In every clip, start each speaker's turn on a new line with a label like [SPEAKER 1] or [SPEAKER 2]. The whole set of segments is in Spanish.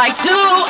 [SPEAKER 1] like two.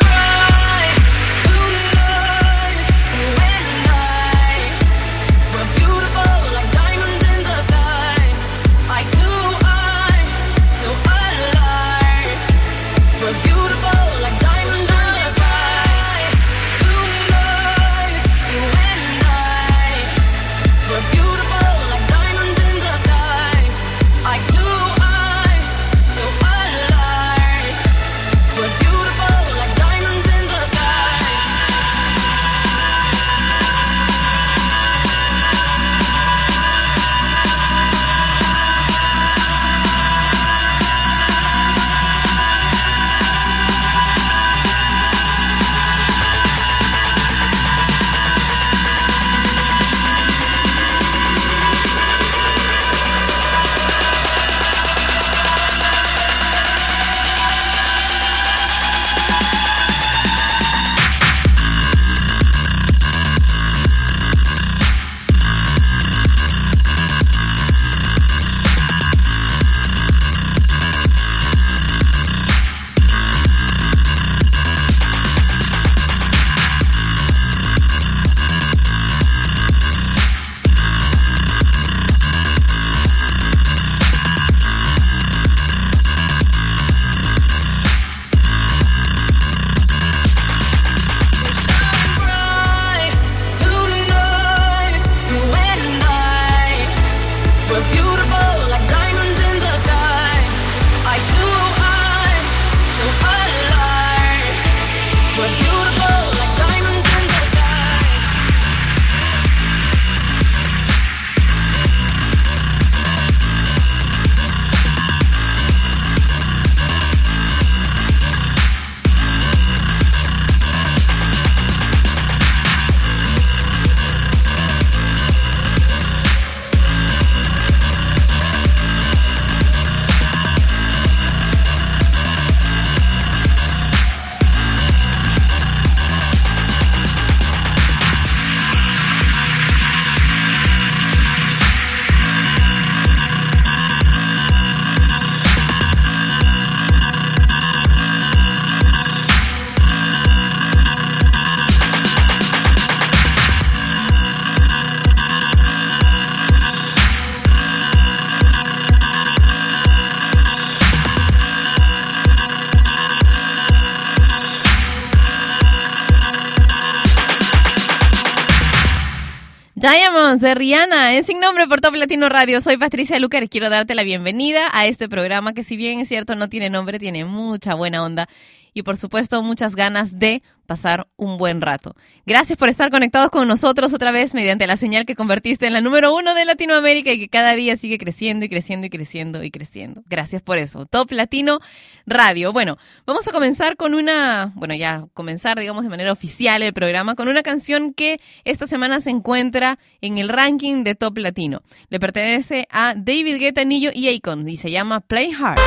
[SPEAKER 2] Sin Nombre por Top Latino Radio. Soy Patricia Lucar y quiero darte la bienvenida a este programa que si bien es cierto no tiene nombre, tiene mucha buena onda y por supuesto muchas ganas de pasar un buen rato. Gracias por estar conectados con nosotros otra vez mediante la señal que convertiste en la número uno de Latinoamérica y que cada día sigue creciendo y creciendo y creciendo y creciendo. Gracias por eso. Top Latino Radio. Bueno, vamos a comenzar con una, bueno, ya comenzar, digamos, de manera oficial el programa, con una canción que esta semana se encuentra en el ranking de Top Latino. Le pertenece a David Guetta, Nillo y Akon y se llama Play Hard.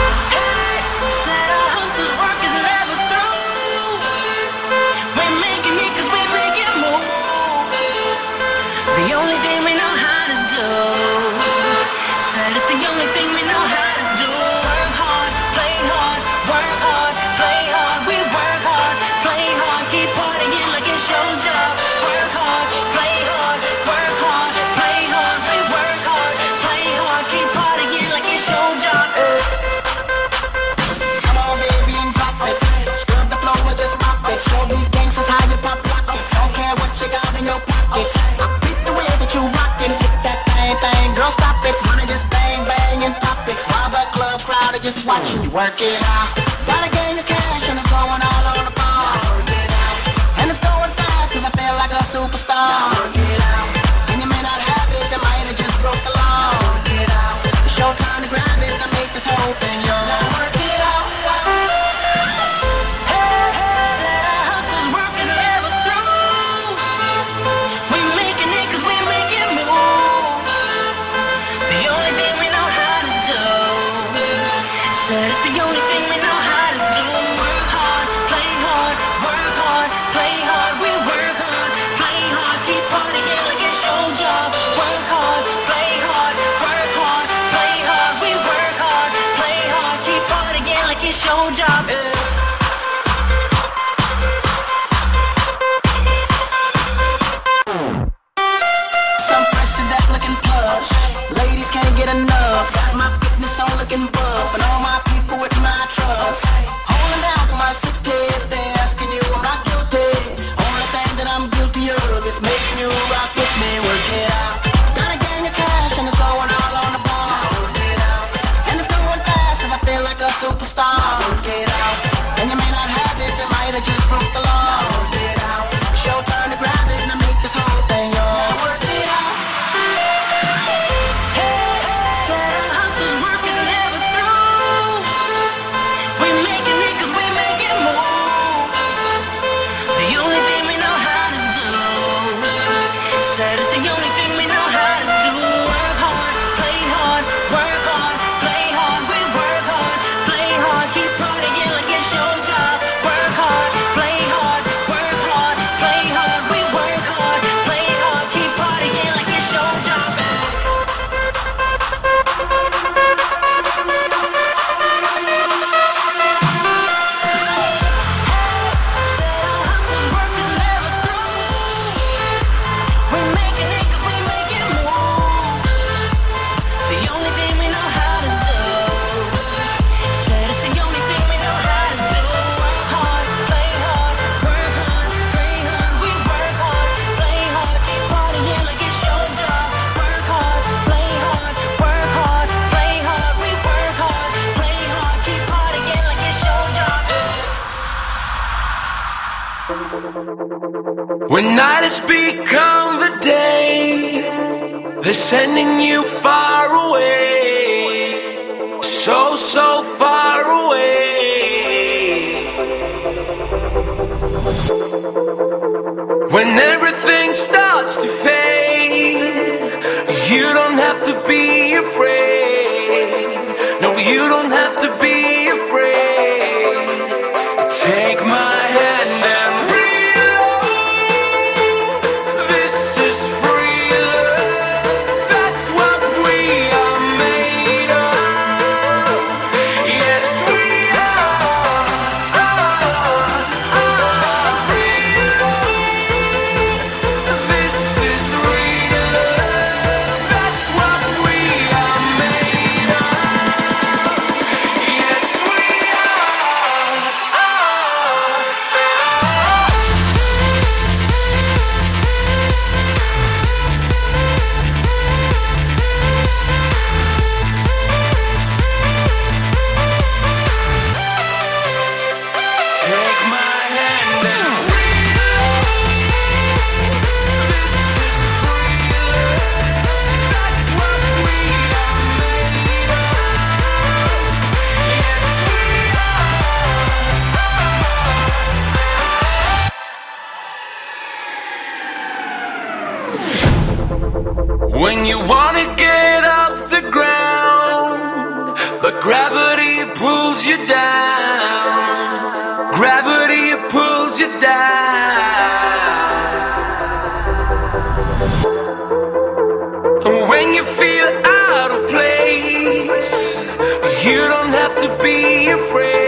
[SPEAKER 3] Work it out. shoulder.
[SPEAKER 4] When you feel out of place, you don't have to be afraid.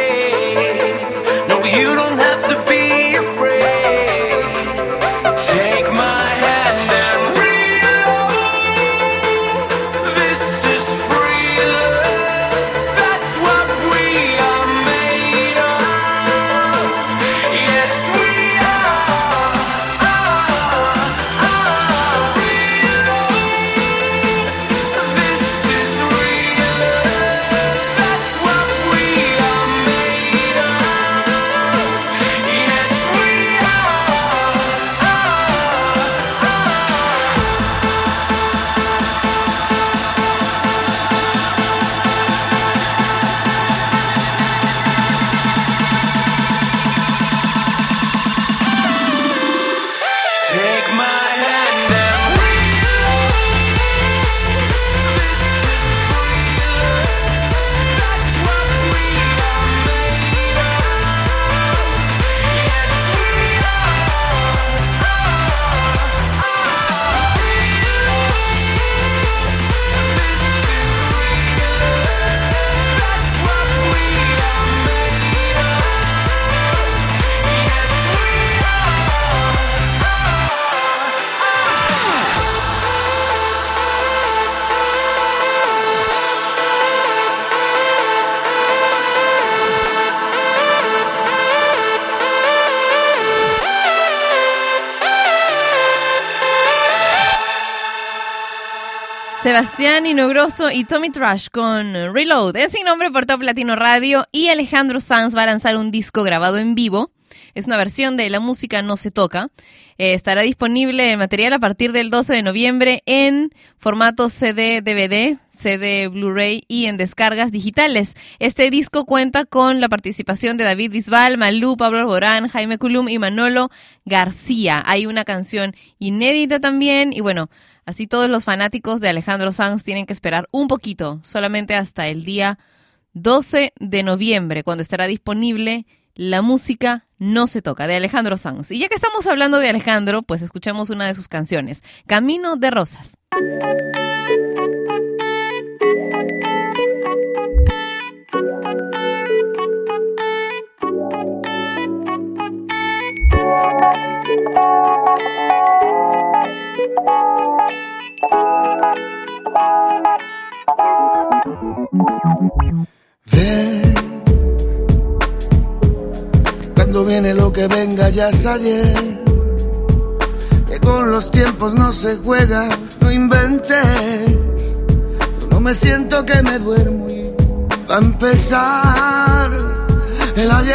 [SPEAKER 2] Sebastián Inogroso y Tommy Trash con Reload. Es sin nombre por Top Latino Radio y Alejandro Sanz va a lanzar un disco grabado en vivo. Es una versión de La música no se toca. Eh, estará disponible el material a partir del 12 de noviembre en formato CD, DVD, CD, Blu-ray y en descargas digitales. Este disco cuenta con la participación de David Bisbal, Malú, Pablo Alborán, Jaime Culum y Manolo García. Hay una canción inédita también y bueno, así todos los fanáticos de Alejandro Sanz tienen que esperar un poquito, solamente hasta el día 12 de noviembre, cuando estará disponible La música no se toca, de Alejandro Sanz. Y ya que estamos hablando de Alejandro, pues escuchemos una de sus canciones, Camino de Rosas.
[SPEAKER 5] Cuando viene lo que venga ya es ayer. Que con los tiempos no se juega, no inventes. No me siento que me duermo y va a empezar el ayer.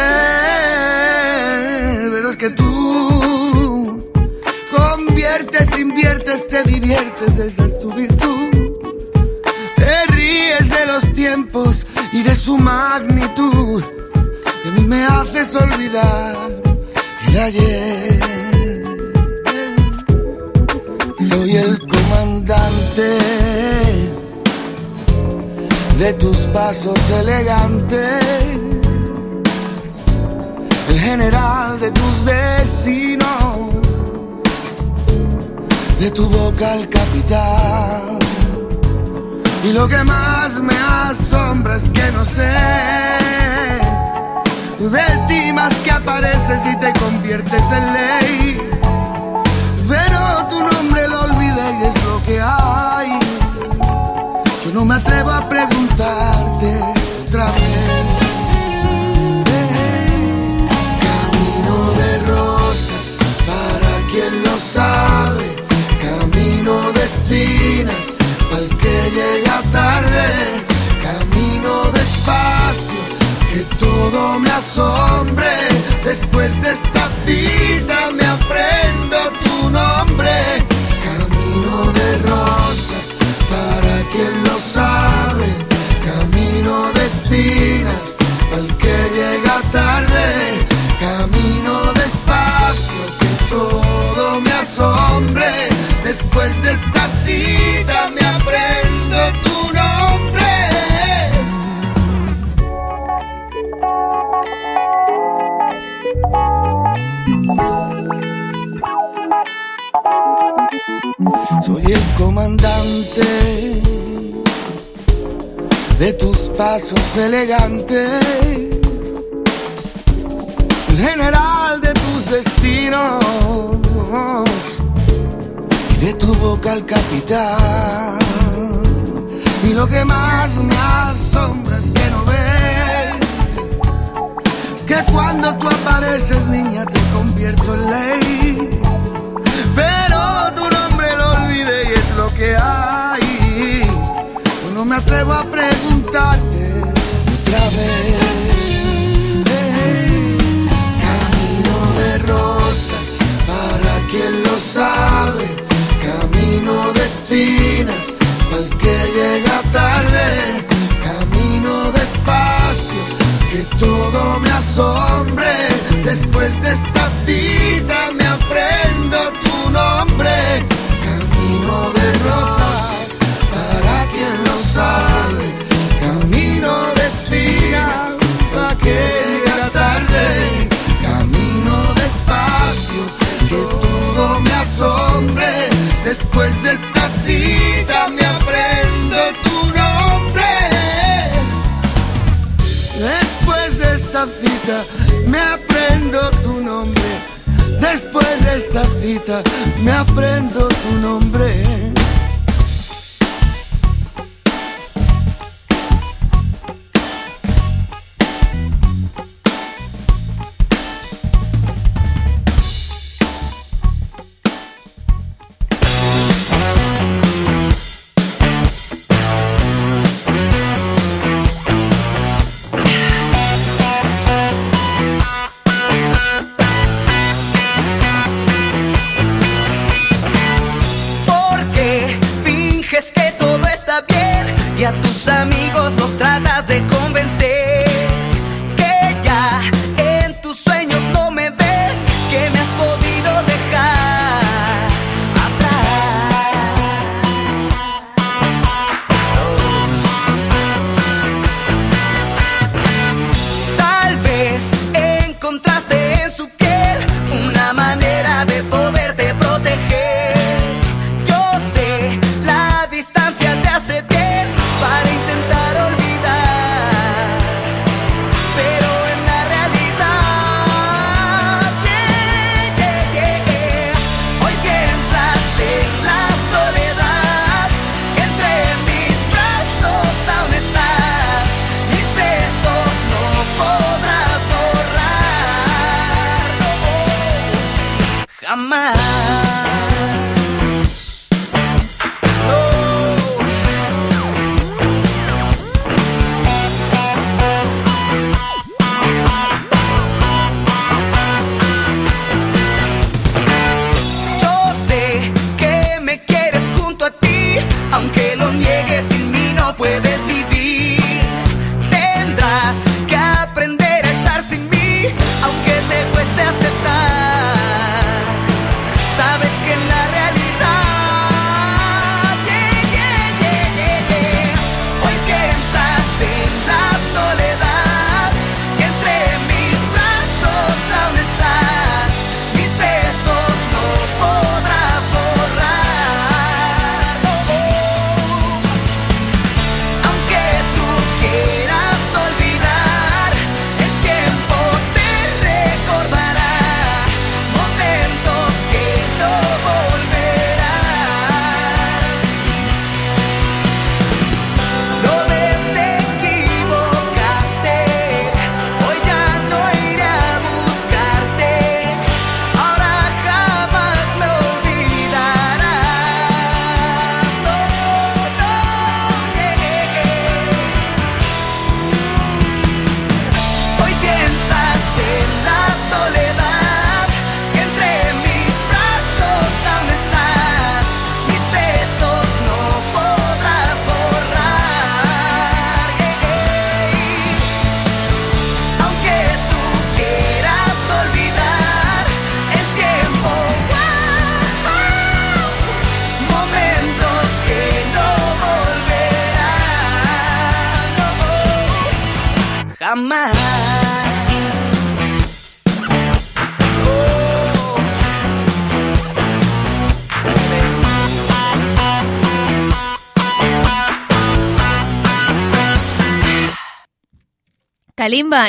[SPEAKER 5] Pero es que tú conviertes, inviertes, te diviertes, esa es tu virtud. Te ríes de los tiempos y de su magnitud. Me haces olvidar el ayer. Soy el comandante de tus pasos elegantes. El general de tus destinos. De tu boca el capitán. Y lo que más me asombra es que no sé Tú de ti más que apareces y te conviertes en ley. Pero tu nombre lo olvidé y es lo que hay. Yo no me atrevo a preguntarte otra vez. Camino de rosas, para quien lo sabe. Camino de espinas al que llega tarde, camino despacio, que todo me asombre. Después de esta cita me aprendo tu nombre, camino de rosas, para quien lo sabe, camino de espinas, al que llega tarde, camino despacio, que todo me asombre. Después de esta cita
[SPEAKER 6] comandante de tus pasos elegantes, el general de tus destinos y de tu boca el capitán. Y lo que más me asombra es que no ves que cuando tú apareces, niña, te convierto en ley. Pero tu nombre lo hay. No me atrevo a preguntarte otra vez. Camino de rosas, para quien lo sabe. Camino de espinas, para el que llega tarde. Camino despacio, que todo me asombre. Después de esta cita me aprendo tu nombre. Camino de que llega tarde. Camino despacio, que todo me asombre. Después de esta cita me aprendo tu nombre. Después de esta cita me aprendo tu nombre. Después de esta cita me aprendo tu nombre.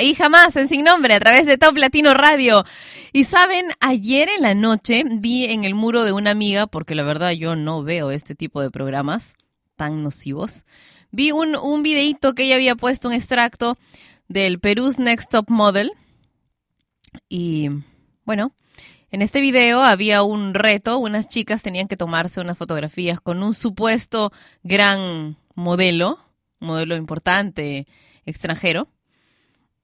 [SPEAKER 7] Y jamás en
[SPEAKER 2] Sin Nombre a través de Top Latino Radio. Y saben, ayer en la noche vi en el muro de una amiga, porque la verdad yo no veo este tipo de programas tan nocivos, vi un, un videíto que ella había puesto, un extracto del Perú's Next Top Model. Y bueno, en este video había un reto, unas chicas tenían que tomarse unas fotografías con un supuesto gran modelo, modelo importante extranjero,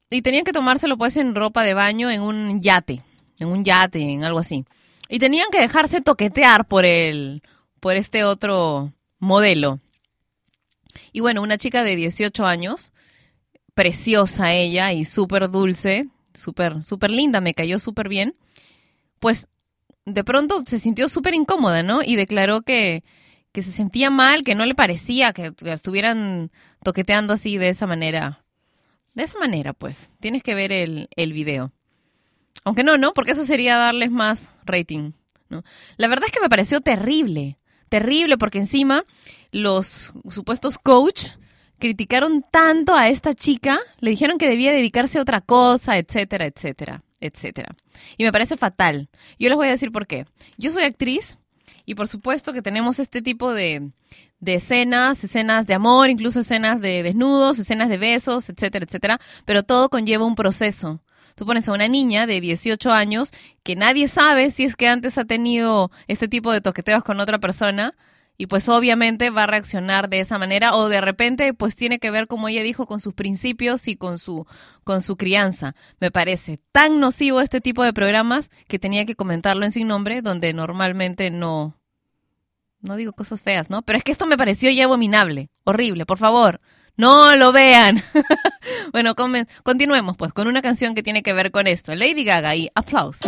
[SPEAKER 2] y tenían que tomárselo pues en ropa de baño en un yate, en un yate, en algo así. Y tenían que dejarse toquetear por el por este otro modelo. Y bueno, una chica de 18 años, preciosa ella y súper dulce, súper súper linda, me cayó súper bien. Pues de pronto se sintió súper incómoda, ¿no? Y declaró que, que se sentía mal, que no le parecía que estuvieran toqueteando así de esa manera. De esa manera, pues. Tienes que ver el, el video. Aunque no, ¿no? Porque eso sería darles más rating. ¿no? La verdad es que me pareció terrible. Terrible porque encima los supuestos coach criticaron tanto a esta chica, le dijeron que debía dedicarse a otra cosa, etcétera, etcétera, etcétera. Y me parece fatal. Yo les voy a decir por qué. Yo soy actriz y por supuesto que tenemos este tipo de, de escenas, escenas de amor, incluso escenas de desnudos, escenas de besos, etcétera, etcétera, pero todo conlleva un proceso. Tú pones a una niña de 18 años que nadie sabe si es que antes ha tenido este tipo de toqueteos con otra persona y pues obviamente va a reaccionar de esa manera o de repente pues tiene que ver como ella dijo con sus principios y con su con su crianza. Me parece tan nocivo este tipo de programas que tenía que comentarlo en sin nombre donde normalmente no no digo cosas feas, ¿no? Pero es que esto me pareció ya abominable, horrible, por favor. No lo vean. bueno, continuemos pues con una canción que tiene que ver con esto. Lady Gaga y Applause.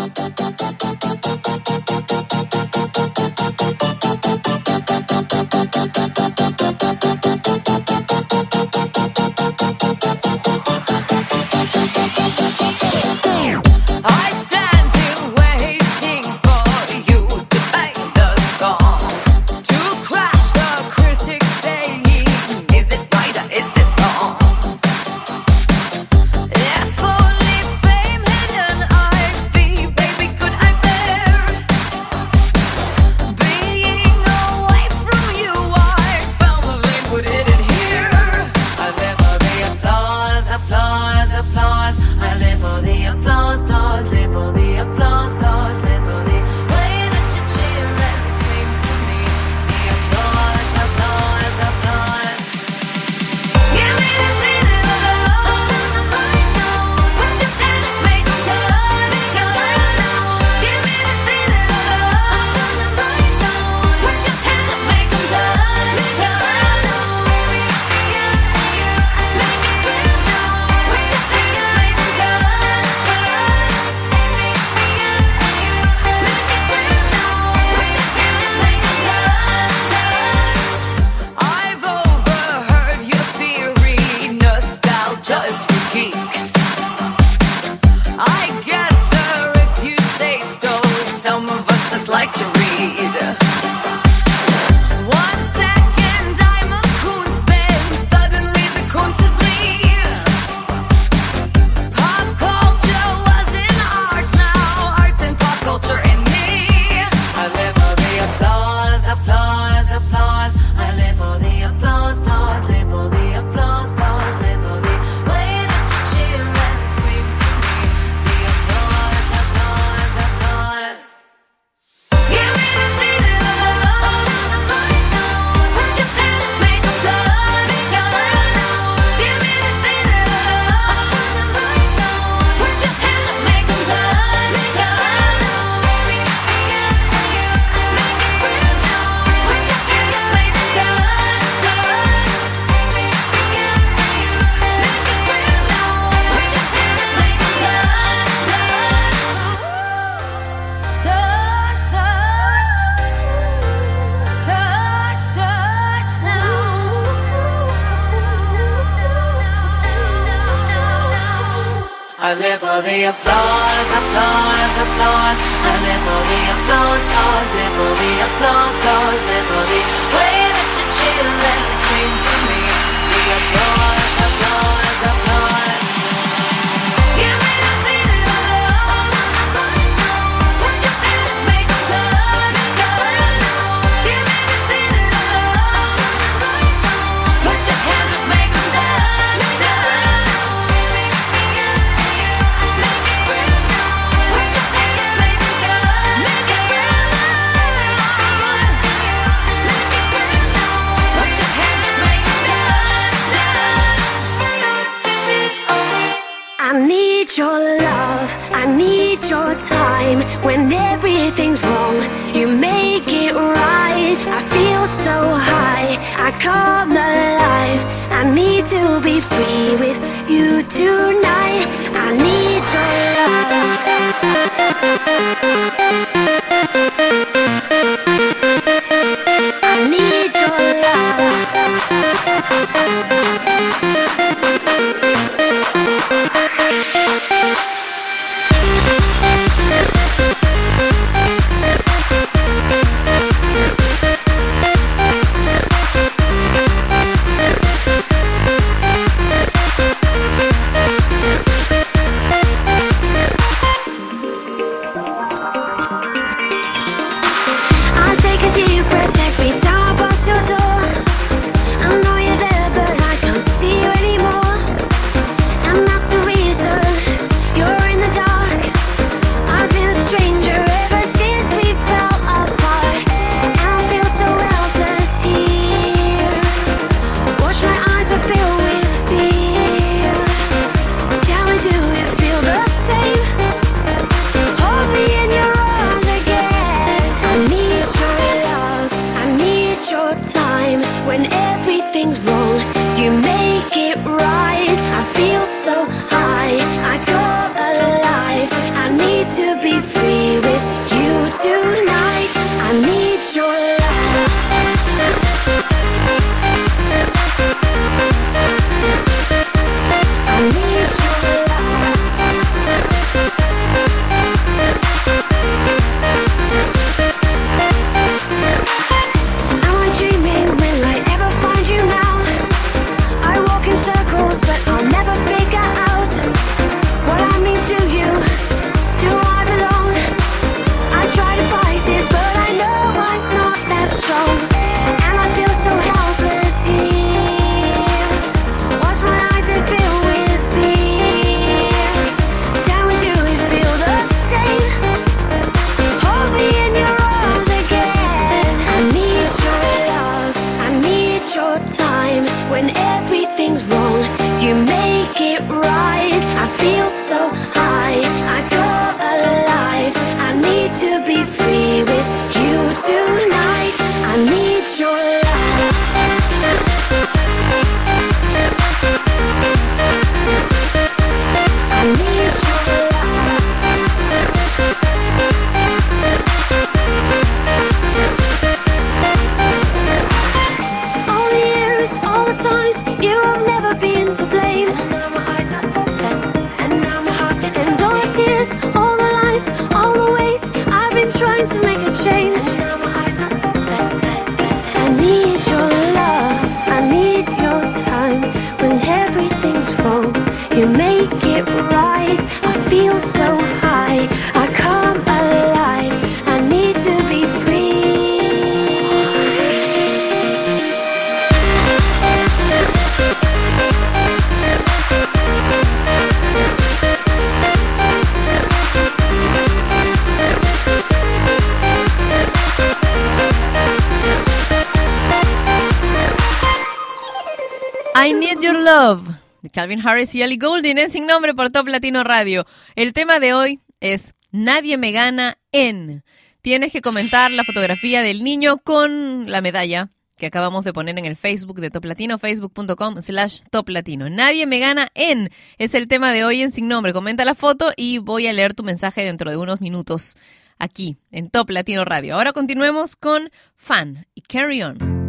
[SPEAKER 2] Calvin Harris y Ellie Goulding en Sin Nombre por Top Latino Radio. El tema de hoy es Nadie me gana en. Tienes que comentar la fotografía del niño con la medalla que acabamos de poner en el Facebook de Top Latino, facebook.com slash Top Latino. Nadie me gana en. Es el tema de hoy en Sin Nombre. Comenta la foto y voy a leer tu mensaje dentro de unos minutos aquí en Top Latino Radio. Ahora continuemos con Fan y Carry On.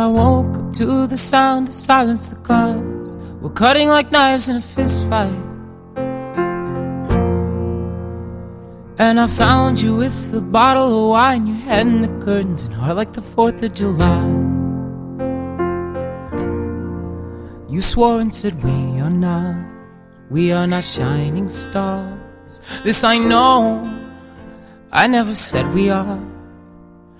[SPEAKER 8] I woke up to the sound of silence the cars were cutting like knives in a fist fight. And I found you with a bottle of wine, your head in the curtains, and heart like the 4th of July. You swore and said, We are not, we are not shining stars. This I know, I never said we are.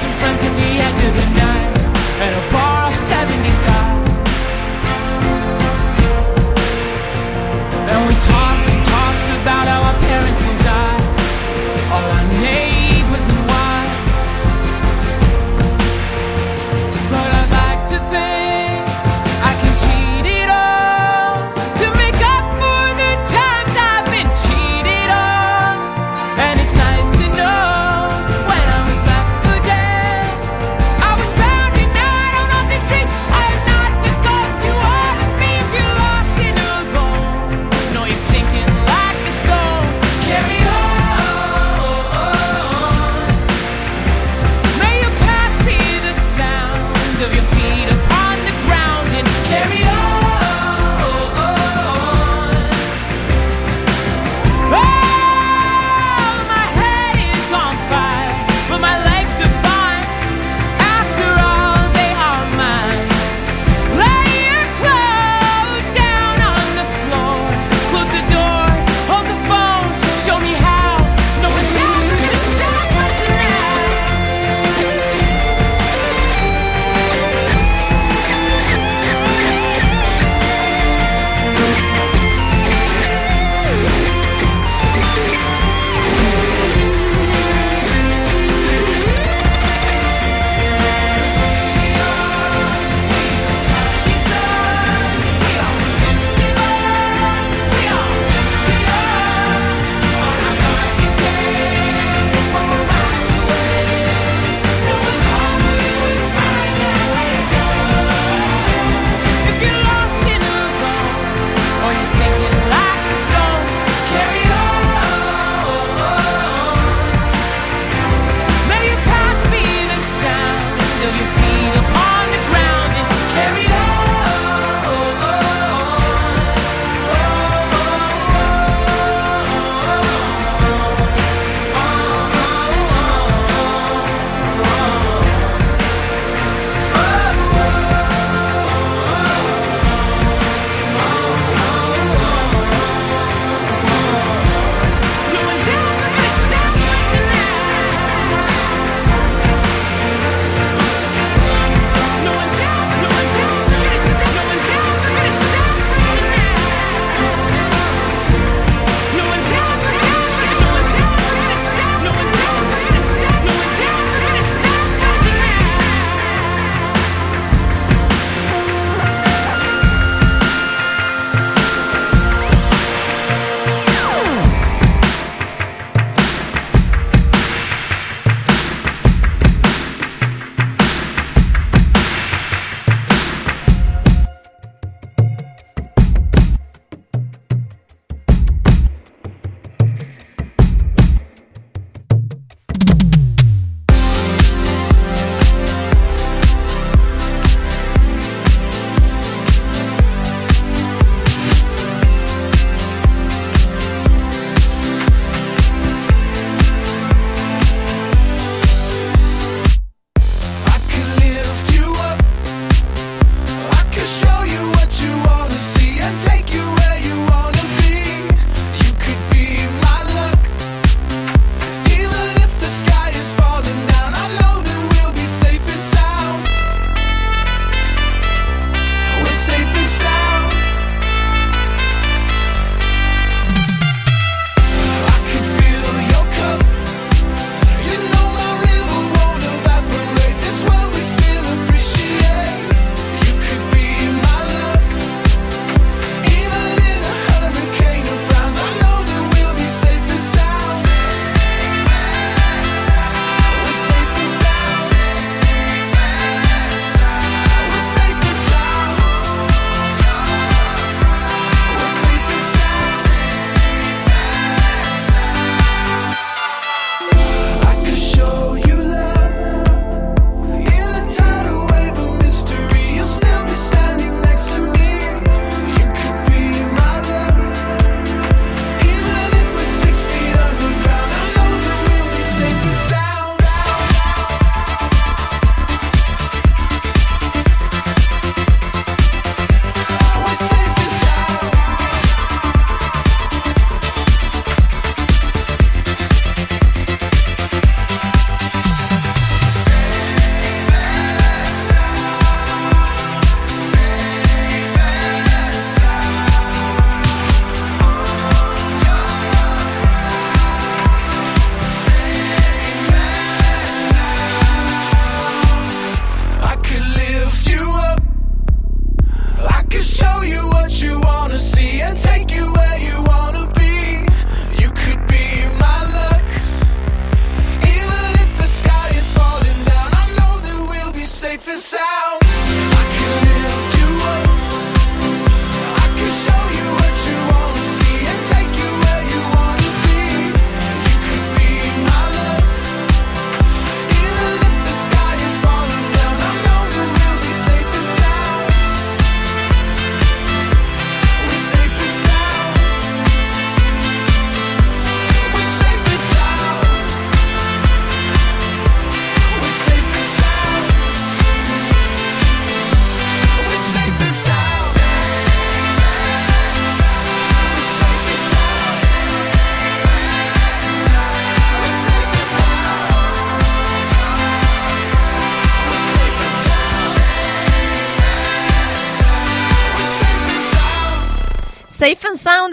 [SPEAKER 8] Some friends at the edge of the night at a bar off 75. And we talked and talked about how our parents will die, all our neighbors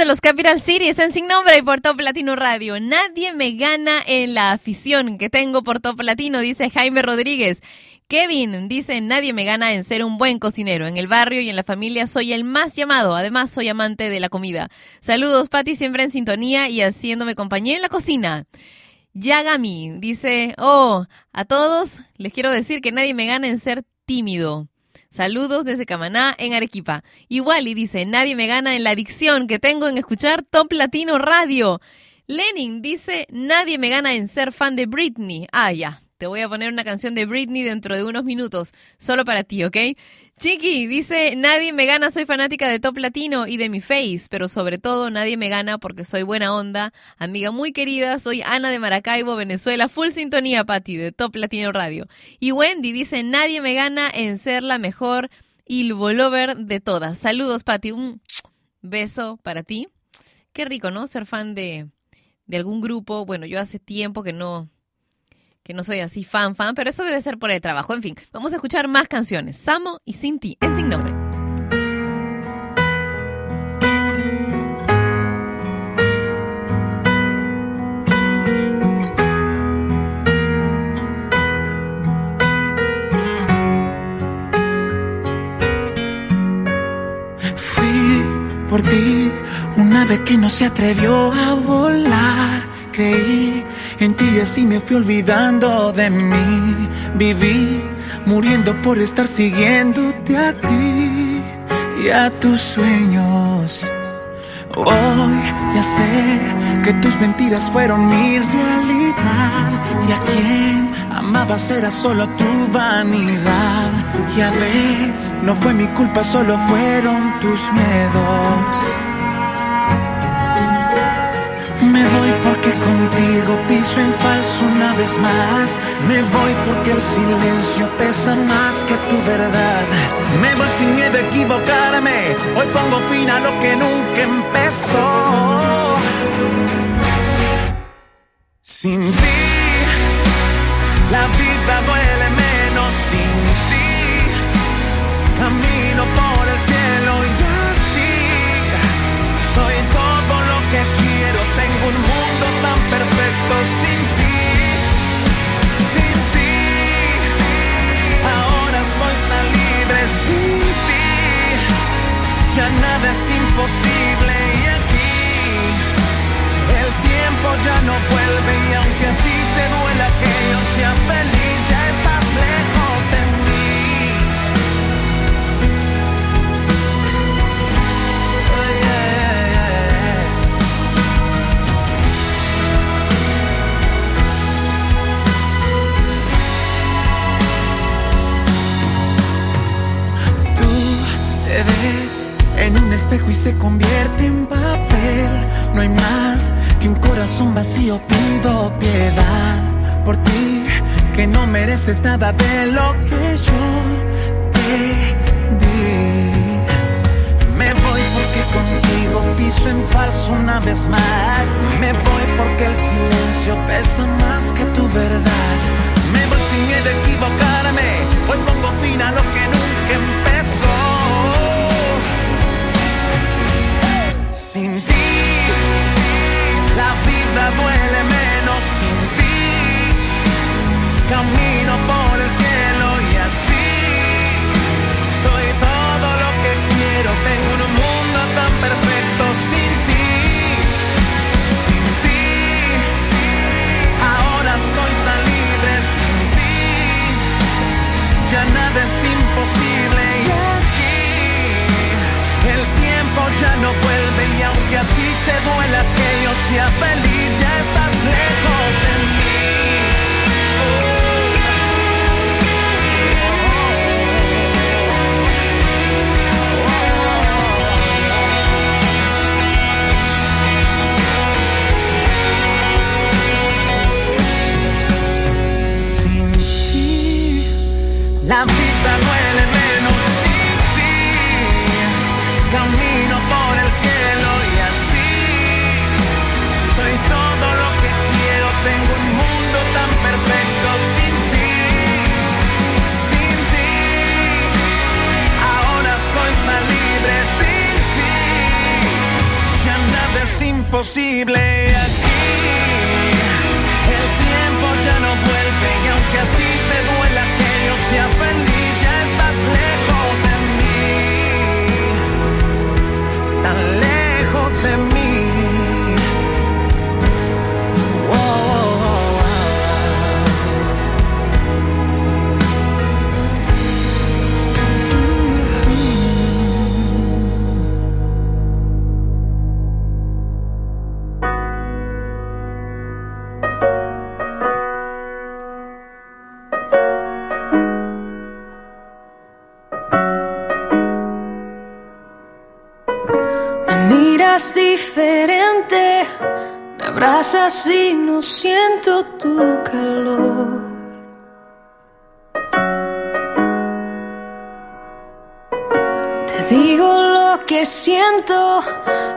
[SPEAKER 2] los Capital Cities en Sin Nombre y por Top Latino Radio. Nadie me gana en la afición que tengo por Top Latino, dice Jaime Rodríguez. Kevin dice, nadie me gana en ser un buen cocinero. En el barrio y en la familia soy el más llamado. Además, soy amante de la comida. Saludos, Patti, siempre en sintonía y haciéndome compañía en la cocina. Yagami dice, oh, a todos les quiero decir que nadie me gana en ser tímido. Saludos desde Camaná, en Arequipa. Y dice, nadie me gana en la adicción que tengo en escuchar Top Latino Radio. Lenin dice, nadie me gana en ser fan de Britney. Ah, ya, te voy a poner una canción de Britney dentro de unos minutos, solo para ti, ¿ok? Chiqui dice, nadie me gana, soy fanática de Top Latino y de mi face, pero sobre todo nadie me gana porque soy buena onda, amiga muy querida, soy Ana de Maracaibo, Venezuela, full sintonía, Patti, de Top Latino Radio. Y Wendy dice, nadie me gana en ser la mejor y de todas. Saludos, Patti, un beso para ti. Qué rico, ¿no? Ser fan de, de algún grupo. Bueno, yo hace tiempo que no, que no soy así fan fan, pero eso debe ser por el trabajo. En fin, vamos a escuchar más canciones. Samo y Sin Ti, en Sin Nombre.
[SPEAKER 9] Fui por ti una vez que no se atrevió a volar. Creí en ti y así me fui olvidando de mí. Viví muriendo por estar siguiéndote a ti y a tus sueños. Hoy ya sé que tus mentiras fueron mi realidad y a quien amabas era solo tu vanidad. Ya ves, no fue mi culpa, solo fueron tus miedos. Me voy en falso una vez más. Me voy porque el silencio pesa más que tu verdad. Me voy sin miedo a equivocarme. Hoy pongo fin a lo que nunca empezó. Sin ti, la vida duele menos sin ti. Camino por mereces nada de lo que yo te di. Me voy porque contigo piso en falso una vez más. Me voy porque el silencio pesa más que tu verdad. Me voy sin miedo a equivocarme. Hoy pongo fin a lo que nunca empezó. Sin ti, la vida duele menos sin. Camino por el cielo y así soy todo lo que quiero. Tengo un mundo tan perfecto sin ti, sin ti. Ahora soy tan libre sin ti. Ya nada es imposible y aquí el tiempo ya no vuelve y aunque a ti te duela que yo sea feliz, ya estás lejos
[SPEAKER 4] imposible aquí. El tiempo ya no vuelve y aunque a ti te duela que yo sea feliz, ya estás lejos de mí. Tan lejos de mí.
[SPEAKER 10] Abrazas y no siento tu calor. Te digo lo que siento,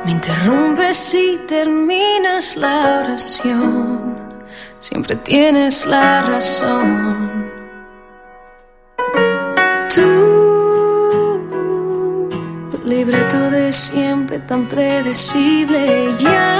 [SPEAKER 10] me interrumpes y terminas la oración. Siempre tienes la razón. Tú libreto de siempre tan predecible. Ya,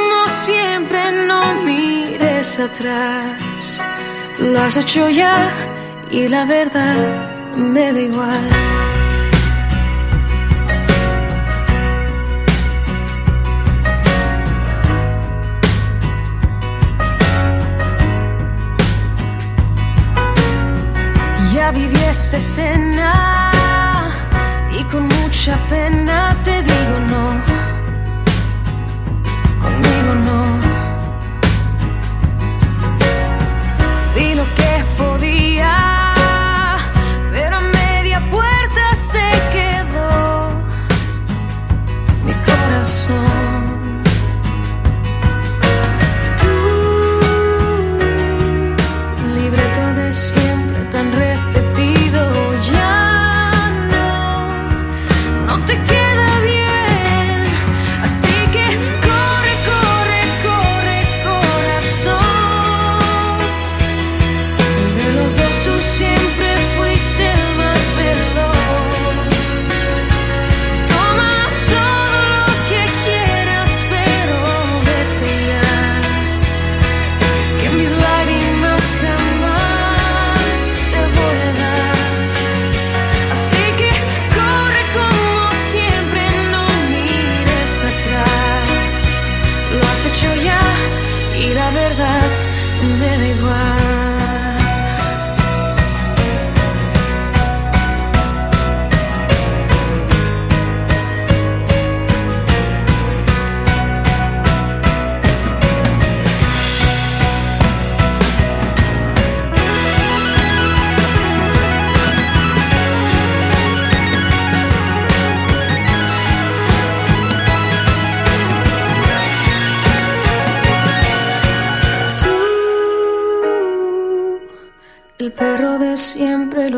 [SPEAKER 10] siempre, no mires atrás. Lo has hecho ya y la verdad me da igual. Ya viví esta escena y con mucha pena te digo no.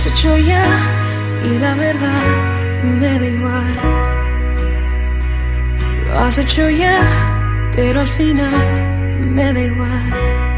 [SPEAKER 10] Has hecho ya y la verdad me da igual. Lo has hecho ya,
[SPEAKER 11] pero al final me da igual.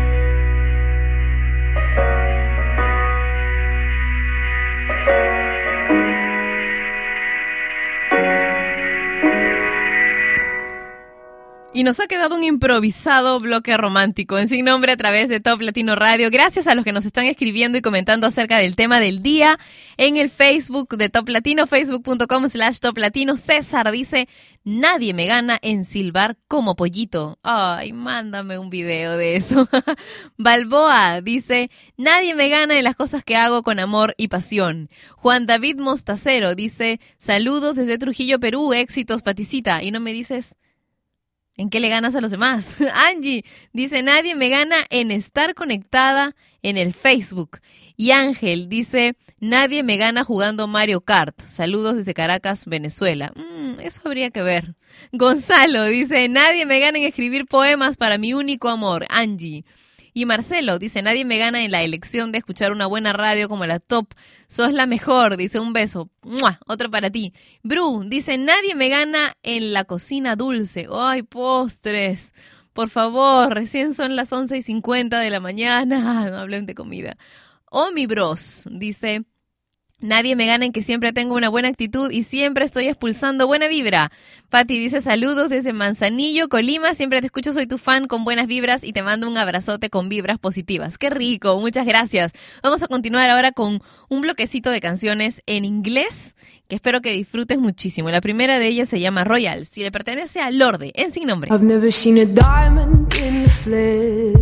[SPEAKER 2] Y nos ha quedado un improvisado bloque romántico en sin nombre a través de Top Latino Radio. Gracias a los que nos están escribiendo y comentando acerca del tema del día en el Facebook de Top Latino, facebook.com slash Top Latino. César dice, nadie me gana en silbar como pollito. Ay, mándame un video de eso. Balboa dice, nadie me gana en las cosas que hago con amor y pasión. Juan David Mostacero dice, saludos desde Trujillo, Perú, éxitos, paticita. Y no me dices... ¿En qué le ganas a los demás? Angie dice, nadie me gana en estar conectada en el Facebook. Y Ángel dice, nadie me gana jugando Mario Kart. Saludos desde Caracas, Venezuela. Mm, eso habría que ver. Gonzalo dice, nadie me gana en escribir poemas para mi único amor, Angie. Y Marcelo dice, nadie me gana en la elección de escuchar una buena radio como la top. Sos la mejor, dice un beso. ¡Mua! Otro para ti. Bru dice, nadie me gana en la cocina dulce. ¡Ay, postres! Por favor, recién son las 11 y 50 de la mañana. No hablen de comida. Omi Bros dice, Nadie me gana en que siempre tengo una buena actitud y siempre estoy expulsando buena vibra. Patti dice saludos desde Manzanillo, Colima. Siempre te escucho, soy tu fan con buenas vibras y te mando un abrazote con vibras positivas. Qué rico, muchas gracias. Vamos a continuar ahora con un bloquecito de canciones en inglés que espero que disfrutes muchísimo. La primera de ellas se llama Royal, si le pertenece a Lorde, en sin nombre.
[SPEAKER 11] I've never seen a diamond in.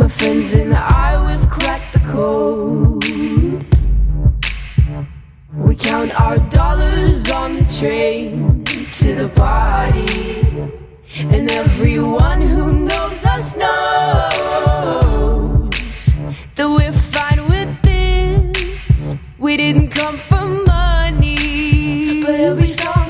[SPEAKER 11] My friends and I, we've cracked the code. We count our dollars on the train to the party. And everyone who knows us knows that we're fine with this. We didn't come for money. But every song's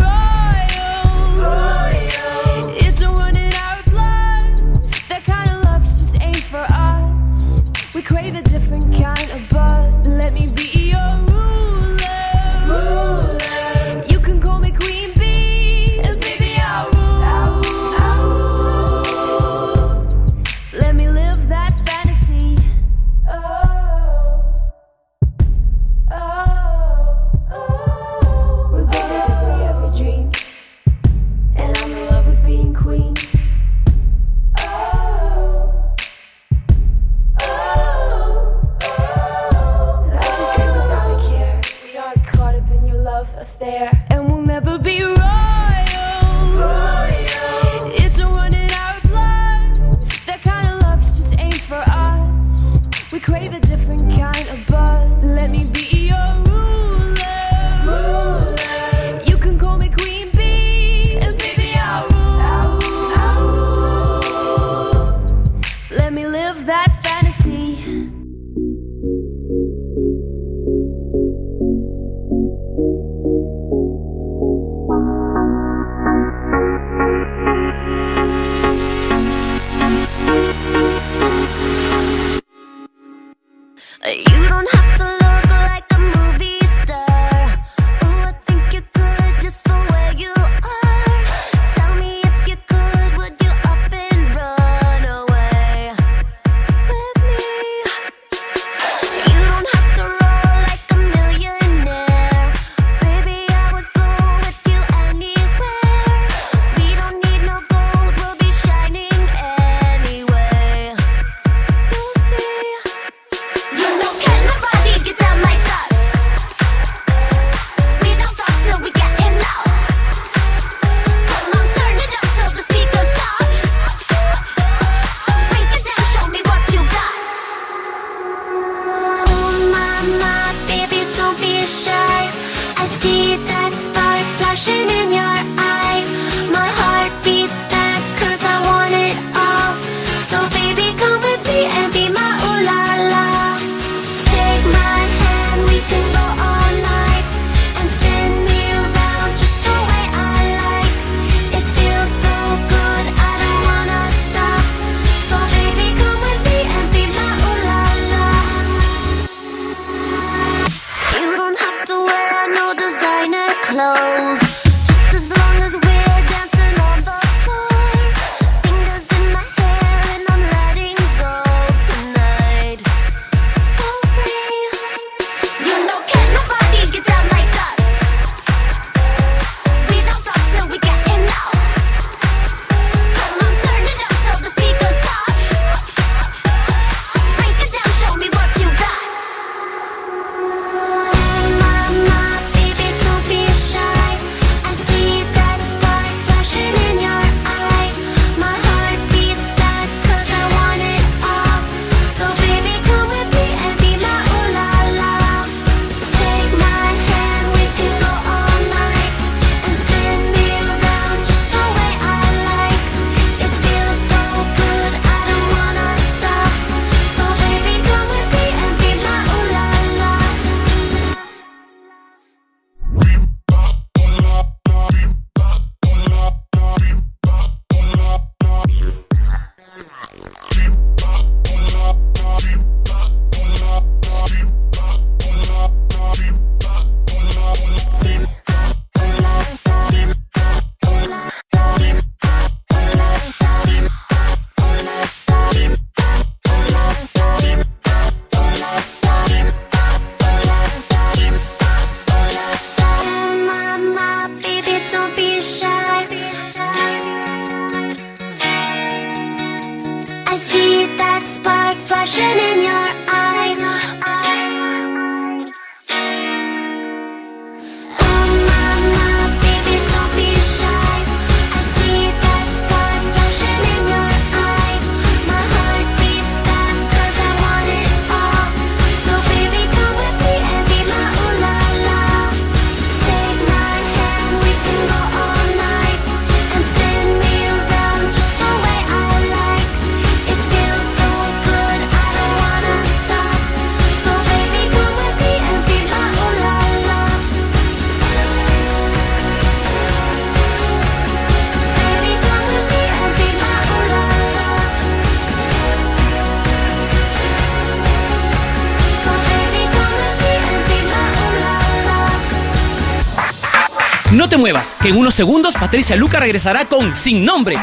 [SPEAKER 12] que en unos segundos Patricia Luca regresará con Sin Nombre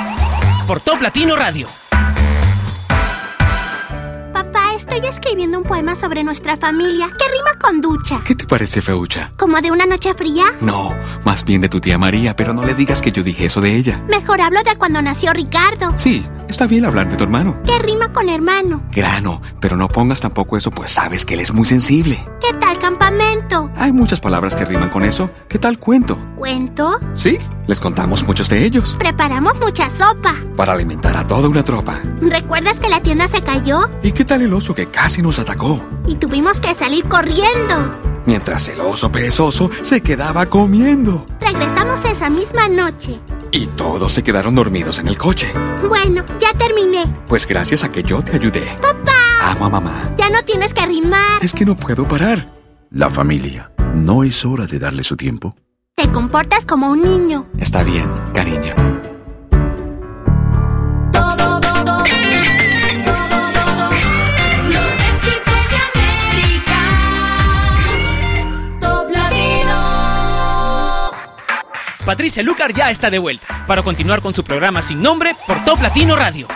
[SPEAKER 12] por Top Latino Radio.
[SPEAKER 13] Papá, estoy escribiendo un poema sobre nuestra familia que rima con ducha.
[SPEAKER 14] ¿Qué te parece, Feucha?
[SPEAKER 13] ¿Como de una noche fría?
[SPEAKER 14] No, más bien de tu tía María, pero no le digas que yo dije eso de ella.
[SPEAKER 13] Mejor hablo de cuando nació Ricardo.
[SPEAKER 14] Sí, está bien hablar de tu hermano.
[SPEAKER 13] Que rima con hermano.
[SPEAKER 14] Grano, pero no pongas tampoco eso, pues sabes que él es muy sensible. Hay muchas palabras que riman con eso. ¿Qué tal cuento?
[SPEAKER 13] ¿Cuento?
[SPEAKER 14] Sí, les contamos muchos de ellos.
[SPEAKER 13] Preparamos mucha sopa.
[SPEAKER 14] Para alimentar a toda una tropa.
[SPEAKER 13] ¿Recuerdas que la tienda se cayó?
[SPEAKER 14] ¿Y qué tal el oso que casi nos atacó?
[SPEAKER 13] Y tuvimos que salir corriendo.
[SPEAKER 14] Mientras el oso perezoso se quedaba comiendo.
[SPEAKER 13] Regresamos esa misma noche.
[SPEAKER 14] Y todos se quedaron dormidos en el coche.
[SPEAKER 13] Bueno, ya terminé.
[SPEAKER 14] Pues gracias a que yo te ayudé.
[SPEAKER 13] Papá,
[SPEAKER 14] Amo a mamá.
[SPEAKER 13] ya no tienes que rimar.
[SPEAKER 14] Es que no puedo parar.
[SPEAKER 15] La familia. ¿No es hora de darle su tiempo?
[SPEAKER 13] Te comportas como un niño.
[SPEAKER 14] Está bien, cariño.
[SPEAKER 10] Los éxitos de América. Top Latino.
[SPEAKER 12] Patricia Lucar ya está de vuelta para continuar con su programa Sin Nombre por Top Latino Radio.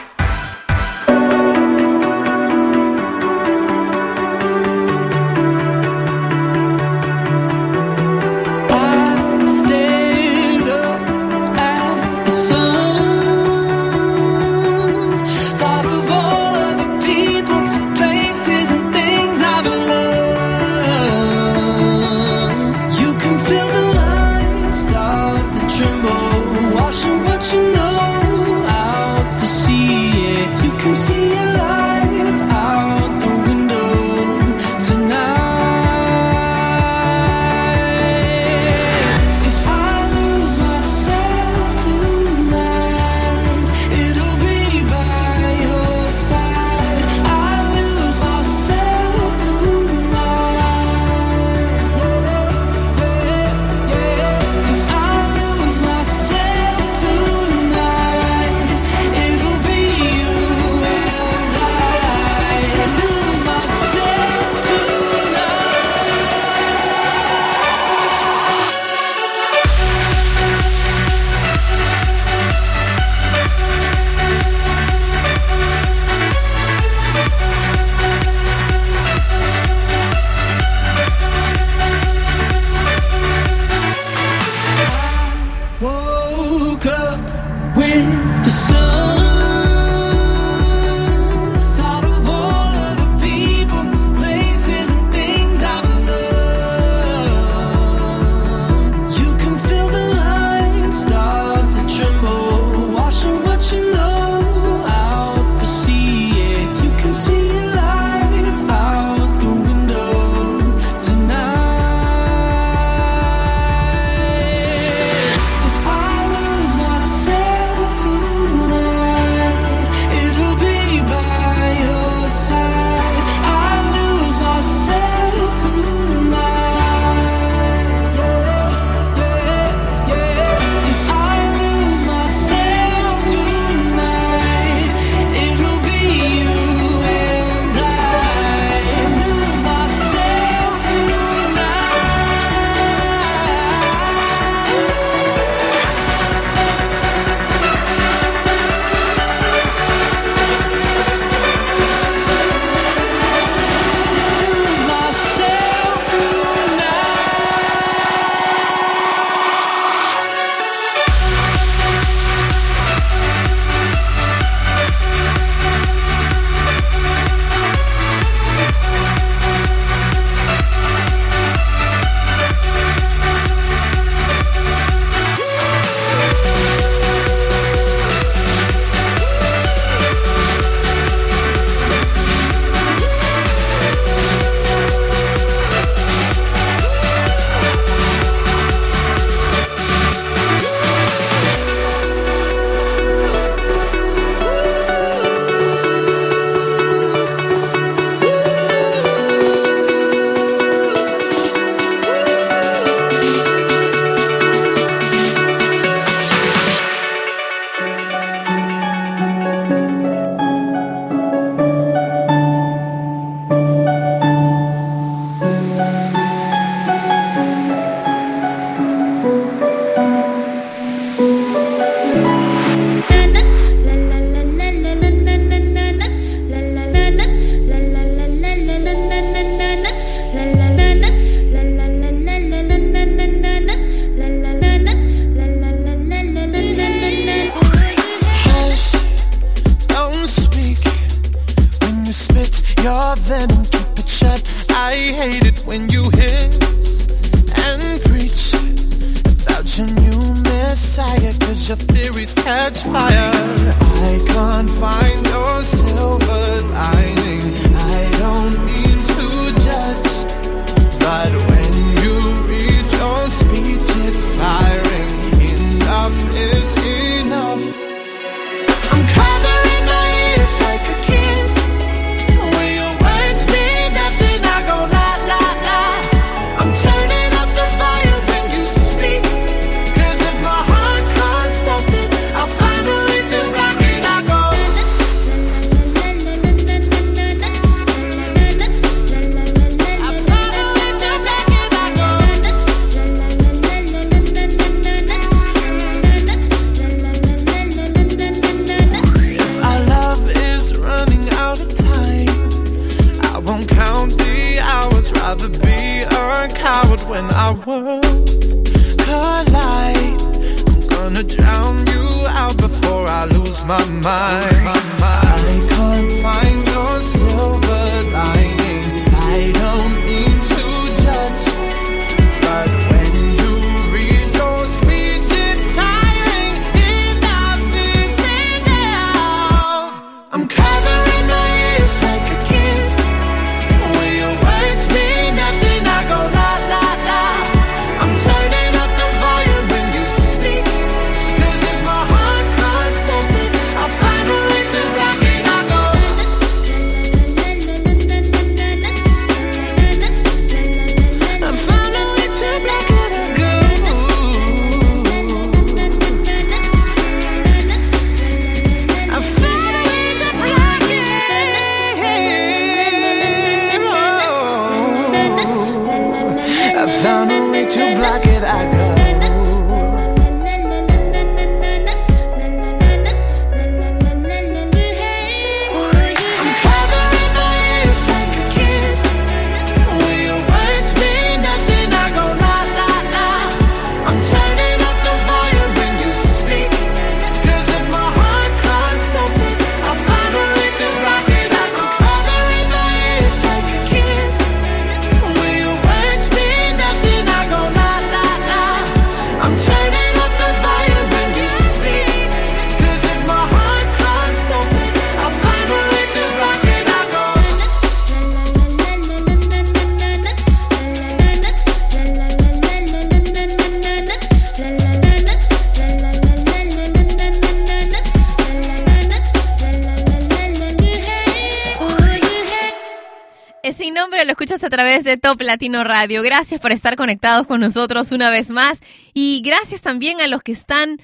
[SPEAKER 2] De Top Latino Radio. Gracias por estar conectados con nosotros una vez más y gracias también a los que están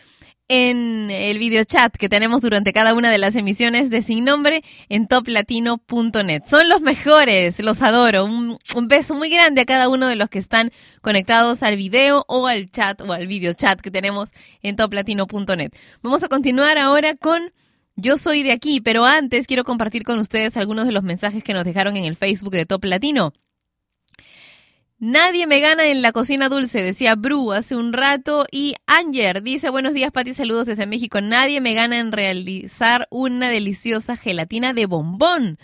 [SPEAKER 2] en el video chat que tenemos durante cada una de las emisiones de Sin Nombre en toplatino.net. Son los mejores, los adoro. Un, un beso muy grande a cada uno de los que están conectados al video o al chat o al video chat que tenemos en toplatino.net. Vamos a continuar ahora con yo soy de aquí, pero antes quiero compartir con ustedes algunos de los mensajes que nos dejaron en el Facebook de Top Latino. Nadie me gana en la cocina dulce, decía Bru hace un rato. Y Anger dice, buenos días Pati, saludos desde México. Nadie me gana en realizar una deliciosa gelatina de bombón.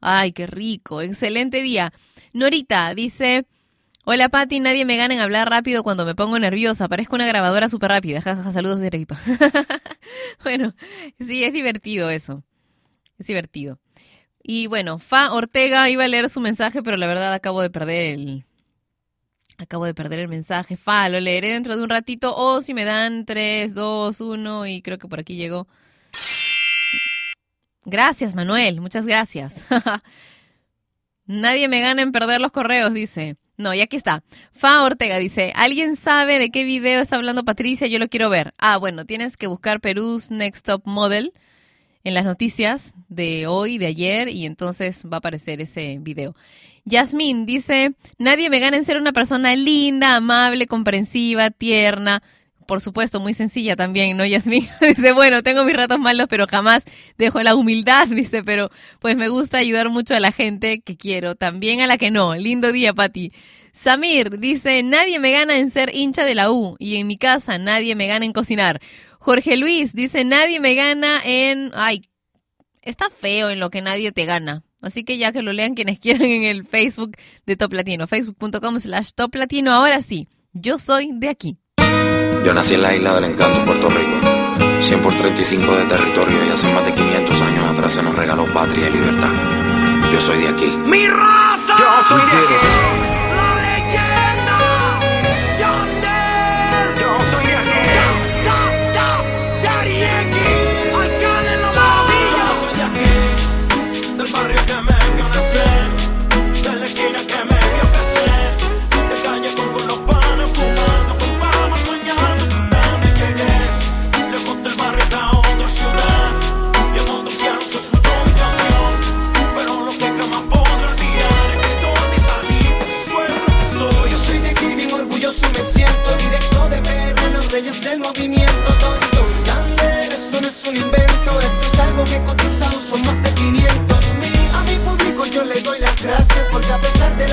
[SPEAKER 2] Ay, qué rico, excelente día. Norita dice, hola Pati, nadie me gana en hablar rápido cuando me pongo nerviosa. Parezco una grabadora súper rápida. Saludos de Arequipa. bueno, sí, es divertido eso. Es divertido. Y bueno, Fa Ortega iba a leer su mensaje, pero la verdad acabo de perder el, Acabo de perder el mensaje. Fa, lo leeré dentro de un ratito. O si me dan 3, 2, 1 y creo que por aquí llegó. Gracias, Manuel. Muchas gracias. Nadie me gana en perder los correos, dice. No, y aquí está. Fa Ortega dice, ¿alguien sabe de qué video está hablando Patricia? Yo lo quiero ver. Ah, bueno, tienes que buscar Perú's Next Top Model en las noticias de hoy, de ayer, y entonces va a aparecer ese video. Yasmín dice, nadie me gana en ser una persona linda, amable, comprensiva, tierna. Por supuesto, muy sencilla también, ¿no, Yasmín? dice, bueno, tengo mis ratos malos, pero jamás dejo la humildad, dice, pero pues me gusta ayudar mucho a la gente que quiero, también a la que no. Lindo día, Pati. Samir dice, nadie me gana en ser hincha de la U y en mi casa nadie me gana en cocinar. Jorge Luis dice, nadie me gana en... Ay, está feo en lo que nadie te gana. Así que ya que lo lean quienes quieran en el Facebook de Top Latino, facebook.com slash Top Latino. Ahora sí, yo soy de aquí.
[SPEAKER 16] Yo nací en la isla del encanto, Puerto Rico. 100 por 35 de territorio y hace más de 500 años atrás se nos regaló patria y libertad. Yo soy de aquí.
[SPEAKER 17] ¡Mi raza!
[SPEAKER 16] Yo soy de aquí.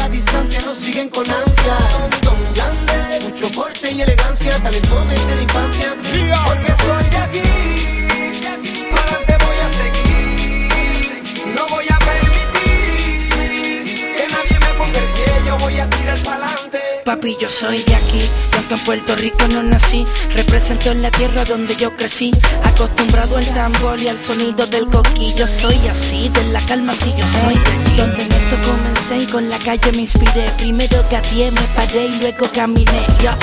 [SPEAKER 18] La distancia nos siguen con ansia. Don Don Gander, mucho porte y elegancia Talento desde la infancia. Porque soy de aquí de aquí. Adelante voy a seguir. No voy a permitir que nadie me ponga el pie Yo voy a tirar pa'lante
[SPEAKER 19] Papi, yo soy de aquí, aunque en Puerto Rico no nací, represento en la tierra donde yo crecí, acostumbrado al tambor y al sonido del coquillo. Soy así, de la calma si yo soy de allí. Donde en esto comencé y con la calle me inspiré. Primero gateé, me paré y luego caminé. ya.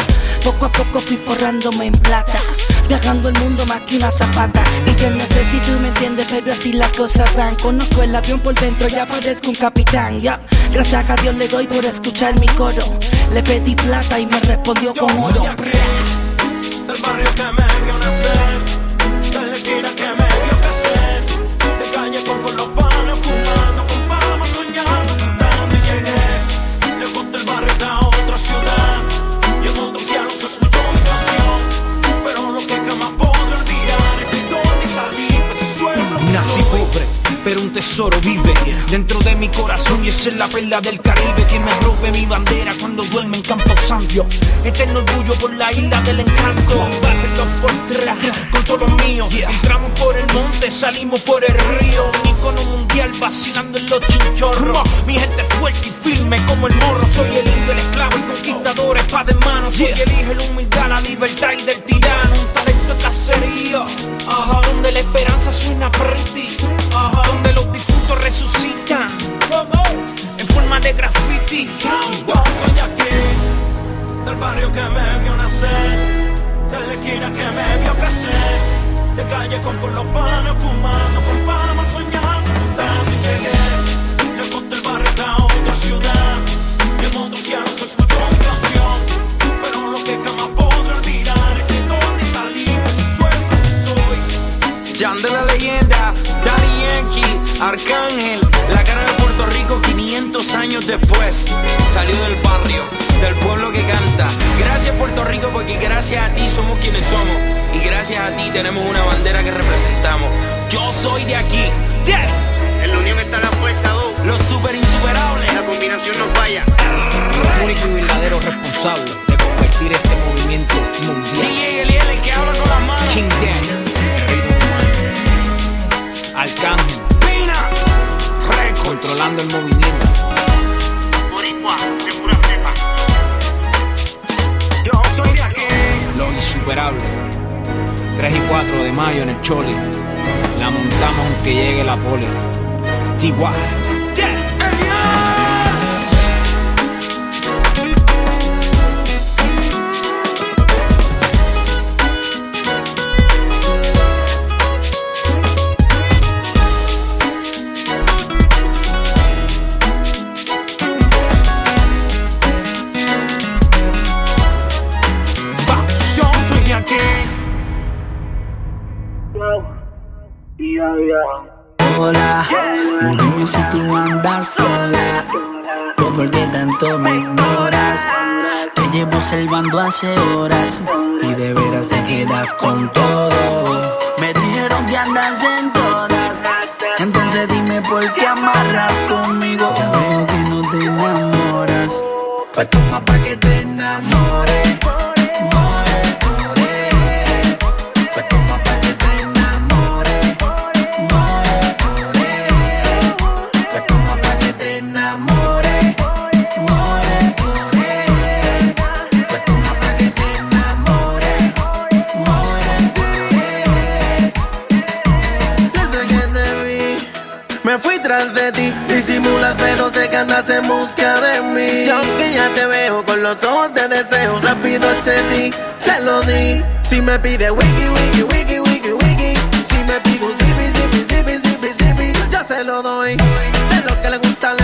[SPEAKER 19] Poco a poco fui forrándome en plata. Viajando el mundo más que una zapata. Y yo no sé si tú me entiendes pero así las cosas van. Conozco el avión por dentro, ya parezco un capitán ya. Gracias a Dios le doy por escuchar mi coro. Le pedí plata y me respondió
[SPEAKER 20] Yo
[SPEAKER 19] con oro
[SPEAKER 20] del barrio que me vio nacer, de la esquina que me vio crecer, de calle con, con los pero
[SPEAKER 21] un tesoro vive dentro de mi corazón y esa es la perla del Caribe que me robe mi bandera cuando duerme en Campo Santo. Eterno orgullo por la isla del encanto. Los Fortran con todos los míos. Entramos por el monte, salimos por el río. Un icono mundial vacilando en los chinchorros. Mi gente fuerte y firme como el morro. Soy el indio, el esclavo, el conquistador, espada en mano. Soy el el humildad, la libertad y del tirano. De. Ajá, donde la esperanza suena pretty. Ajá, donde los difuntos resucitan. En forma de graffiti.
[SPEAKER 20] Yo soy de aquí, del barrio que me vio nacer, de la esquina que me vio crecer, de calle con, con los panes fumando, con palmas soñando, y llegué, lejos del barrio a otra ciudad, y en otros cielos se
[SPEAKER 16] Jan de la leyenda, Daddy Yankee, Arcángel, la cara de Puerto Rico 500 años después. Salió del barrio, del pueblo que canta. Gracias Puerto Rico porque gracias a ti somos quienes somos. Y gracias a ti tenemos una bandera que representamos. Yo soy de aquí. Yeah.
[SPEAKER 9] En la unión está la fuerza,
[SPEAKER 16] Los super insuperables.
[SPEAKER 9] La combinación no falla.
[SPEAKER 21] único y verdadero responsable de convertir este movimiento mundial.
[SPEAKER 16] DJ Eliel, el que habla con las manos.
[SPEAKER 21] King Juan, Arcángel,
[SPEAKER 16] Pina,
[SPEAKER 21] controlando el movimiento.
[SPEAKER 9] Boricua, de pura cepa.
[SPEAKER 16] Yo soy de aquí.
[SPEAKER 21] Lo insuperable. 3 y 4 de mayo en el Choli. La montamos aunque llegue la poli. TY.
[SPEAKER 3] Hola, dime si tú andas sola o por qué tanto me ignoras. Te llevo observando hace horas y de veras te quedas con todo. Me dijeron que andas en todas, entonces dime por qué amarras conmigo. Ya veo que no te enamoras, pues toma pa' que te enamores.
[SPEAKER 6] Disimulas, pero sé que andas en busca de mí. Yo que ya te veo con los ojos de deseo, rápido accedí, te lo di. Si me pide wiki, wiki, wiki, wiki, wiki. Si me pide un zipi, zipi, zipi, zipi, zipi, se lo doy. De lo que le gusta le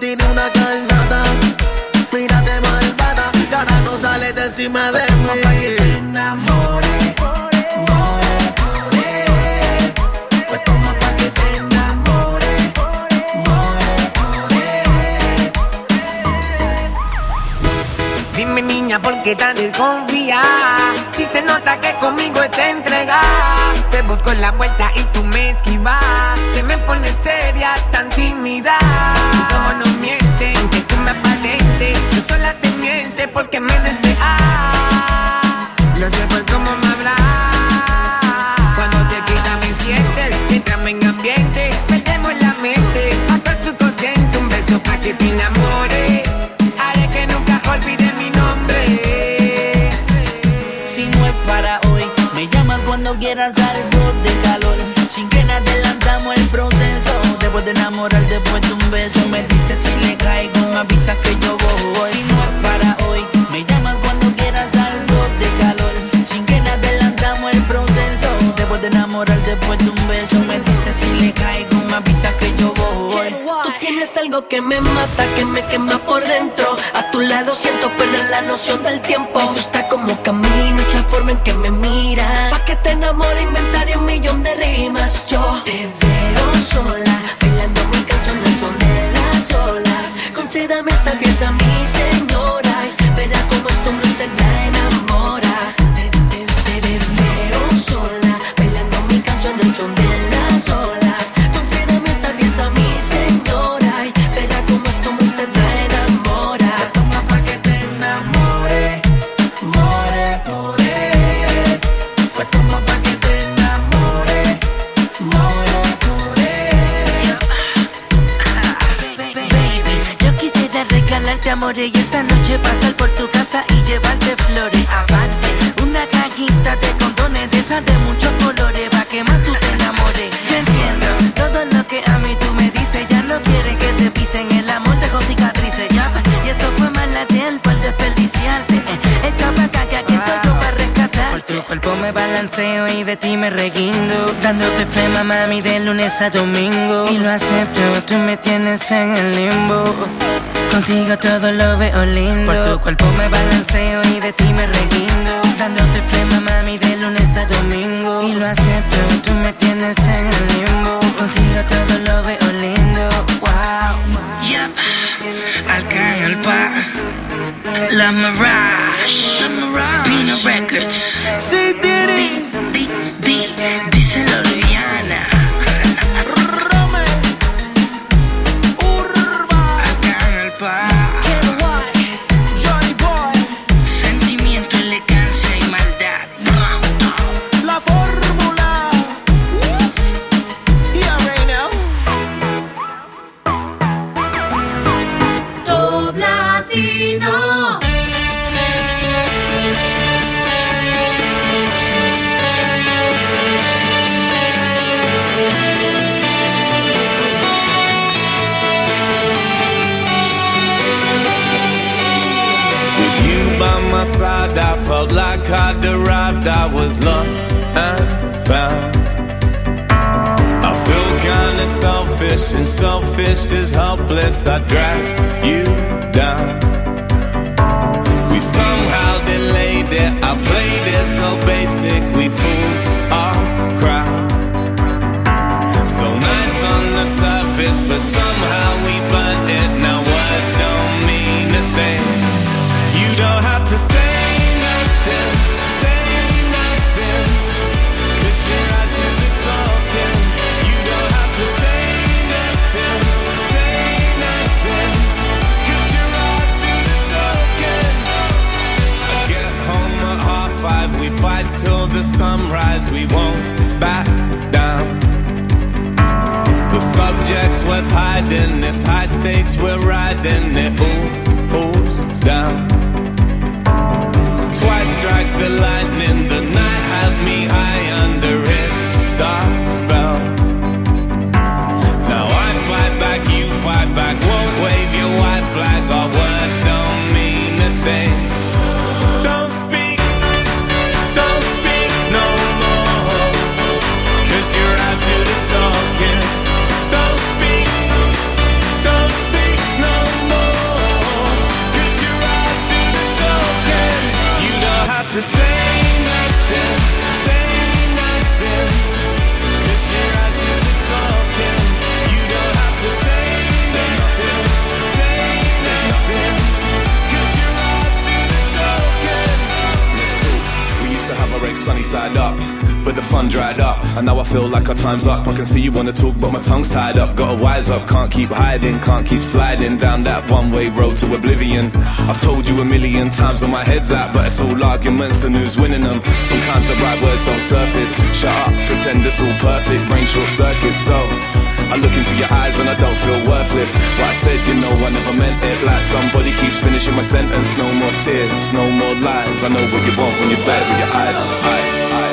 [SPEAKER 6] Tiene una carnada. Mírate malvada, que no sales de encima de mí. Pa' que te enamore, more, more. Pues toma pa' que te enamore, more, more.
[SPEAKER 3] Dime niña, ¿por qué tan desconfía? Si se nota que conmigo te entrega Te busco la vuelta y tú me esquivas Te me pones seria, tan tímida sola te mientes porque me deseas Lo sé por cómo me hablas Cuando te quita me sientes Entrame en ambiente, metemos la mente Hasta el subconsciente, un beso pa' que te enamores Haré que nunca olvide mi nombre
[SPEAKER 22] Si no es para hoy, me llamas cuando quieras algo de calor. Sin que nada adelantamos el proceso. Después de enamorar, después de un beso, me dices si le caigo, me avisas que yo voy. Si no
[SPEAKER 23] tienes algo que me mata, que me quema por dentro. A tu lado siento perder la noción del tiempo. Me gusta cómo caminas, la forma en que me miras. Pa' que te enamore, inventaré un millón de rimas. Yo te y de
[SPEAKER 22] ti me reguindo. Dándote flema, mami, de lunes a domingo. Y lo acepto, tú me tienes en el limbo. Contigo todo lo veo lindo. Por tu cuerpo me balanceo y de ti me reguindo. Dándote flema, mami, de lunes a domingo. Y lo acepto, tú me tienes en el limbo. Contigo todo lo veo lindo. Wow.
[SPEAKER 24] Yeah. Alcanza La Mirage. Pino Records.
[SPEAKER 6] Sí, Diddy.
[SPEAKER 24] Di, di, díselo,
[SPEAKER 25] helpless. I drag you down.
[SPEAKER 26] Sunrise, we won't back down. The subject's worth hiding, this high stakes we're riding, it all falls down. Twice strikes the lightning, the night had me high under its dark spell. Now I fight back, you fight back, won't wave your white flag, our words don't
[SPEAKER 5] And now I feel like our time's up. I can see you wanna talk, but my tongue's tied up. Gotta wise up, can't keep hiding, can't keep sliding down that one way road to oblivion. I've told you a million times on my head's at, but it's all arguments and who's winning them. Sometimes the right words don't surface. Shut up, pretend it's all perfect, brain short circuits. So I look into your eyes and I don't feel worthless. What I said, you know, I never meant it. Like somebody keeps finishing my sentence. No more tears, no more lies. I know what you want when you say it with your eyes, eyes, eyes,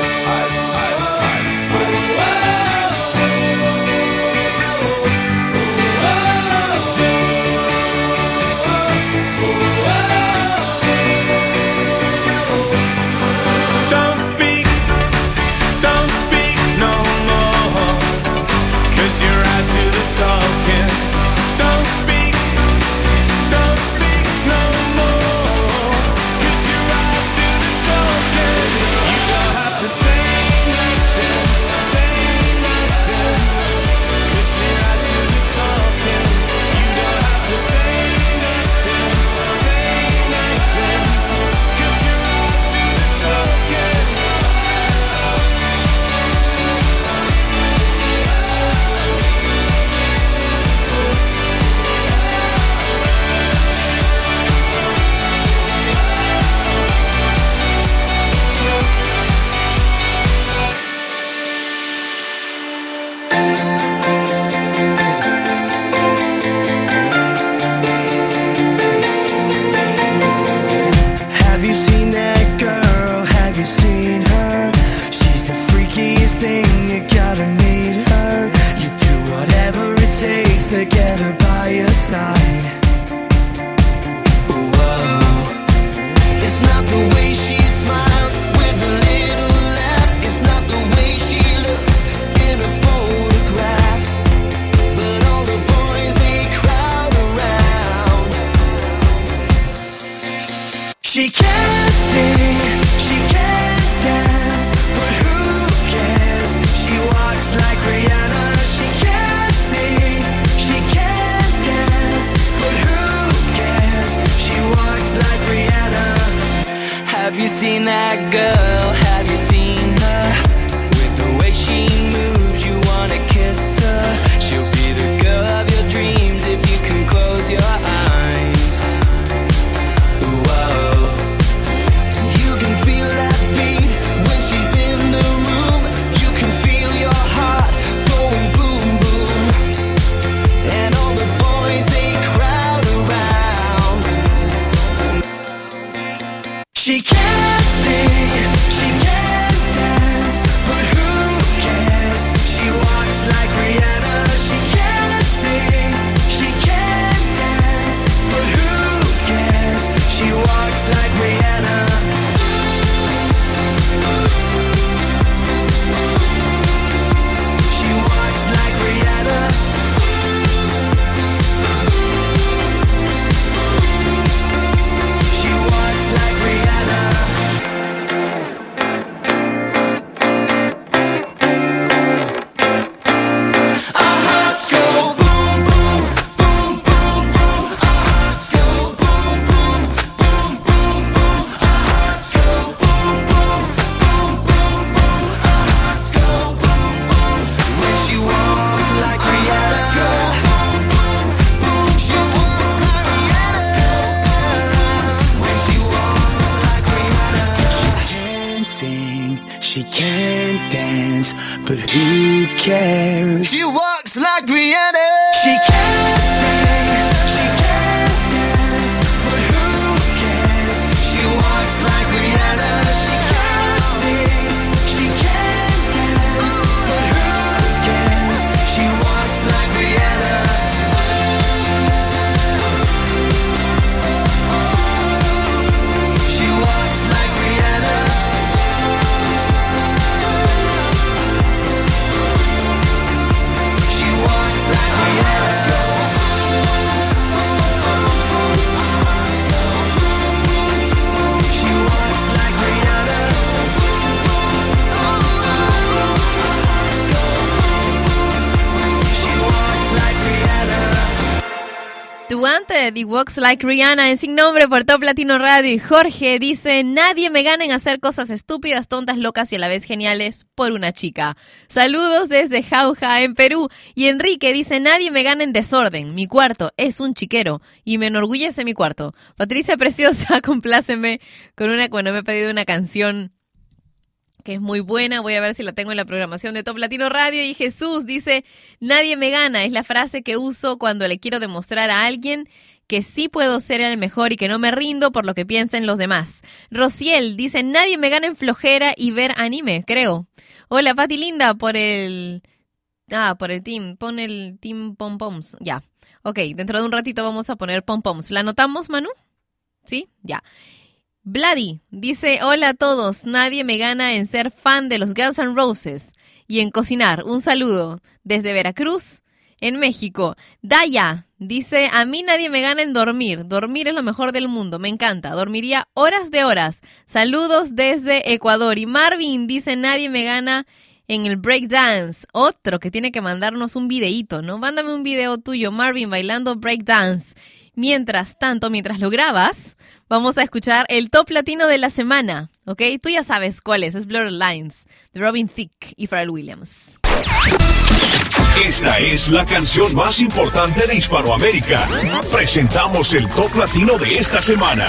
[SPEAKER 2] Ante The Walks Like Rihanna en Sin Nombre por Top Latino Radio y Jorge dice, nadie me gana en hacer cosas estúpidas, tontas, locas y a la vez geniales por una chica. Saludos desde Jauja en Perú. Y Enrique dice, nadie me gana en desorden, mi cuarto es un chiquero y me enorgullece mi cuarto. Patricia Preciosa, compláceme con una, bueno, me he pedido una canción que es muy buena. Voy a ver si la tengo en la programación de Top Latino Radio. Y Jesús dice, nadie me gana. Es la frase que uso cuando le quiero demostrar a alguien que sí puedo ser el mejor y que no me rindo por lo que piensen los demás. Rociel dice, nadie me gana en flojera y ver anime, creo. Hola, Pati Linda, por el... Ah, por el team. Pon el team pom poms. Ya. Ok, dentro de un ratito vamos a poner pom poms. ¿La anotamos, Manu? ¿Sí? Ya. Vladi dice, hola a todos, nadie me gana en ser fan de los Guns N' Roses y en cocinar. Un saludo desde Veracruz, en México. Daya dice, a mí nadie me gana en dormir. Dormir es lo mejor del mundo, me encanta. Dormiría horas de horas. Saludos desde Ecuador. Y Marvin dice, nadie me gana en el breakdance. Otro que tiene que mandarnos un videíto, ¿no? Mándame un video tuyo, Marvin, bailando breakdance. Mientras tanto, mientras lo grabas, vamos a escuchar el top latino de la semana, ¿ok? Tú ya sabes cuál es, es Blurred Lines, de Robin Thicke y Pharrell Williams.
[SPEAKER 18] Esta es la canción más importante de Hispanoamérica. Presentamos el top latino de esta semana.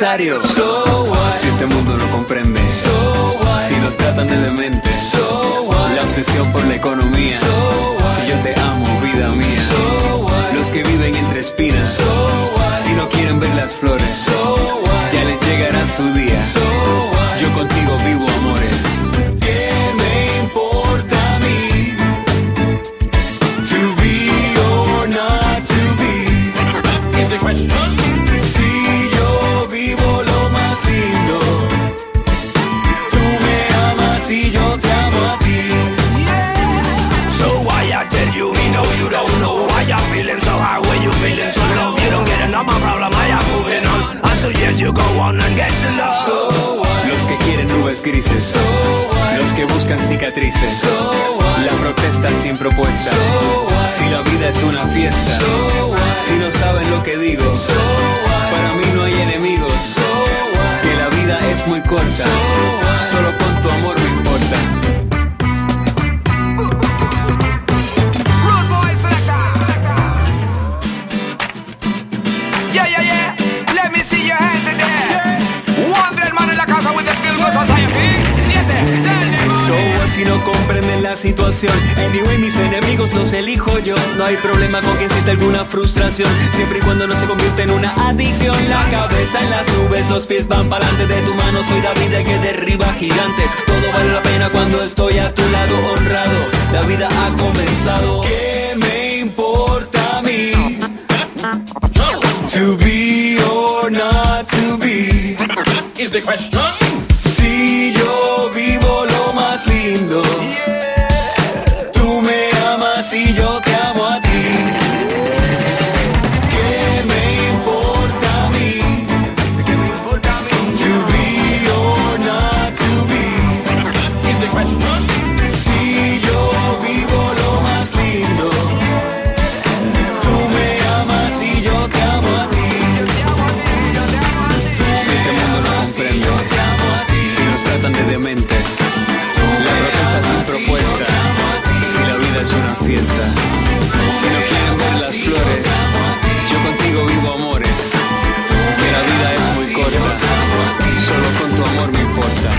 [SPEAKER 27] aniversario. los que quieren nubes grises, los que buscan cicatrices, la protesta sin propuesta. Si la vida es una fiesta, si no saben lo que digo, para mí no hay enemigos. Que la vida es muy corta, solo con tu amor me importa.
[SPEAKER 16] En la casa.
[SPEAKER 27] So si no comprenden la situación. Anyway mis enemigos los elijo yo. No hay problema con que sienta alguna frustración. Siempre y cuando no se convierta en una adicción. La cabeza en las nubes, los pies van para adelante. De tu mano soy David el que derriba gigantes. Todo vale la pena cuando estoy a tu lado honrado. La vida ha comenzado. ¿Qué me importa a mí? To be Si yo vivo lo más lindo, tú me amas y yo te Si no quiero ver las flores, yo contigo vivo amores. Que la vida es muy corta, solo con tu amor me importa.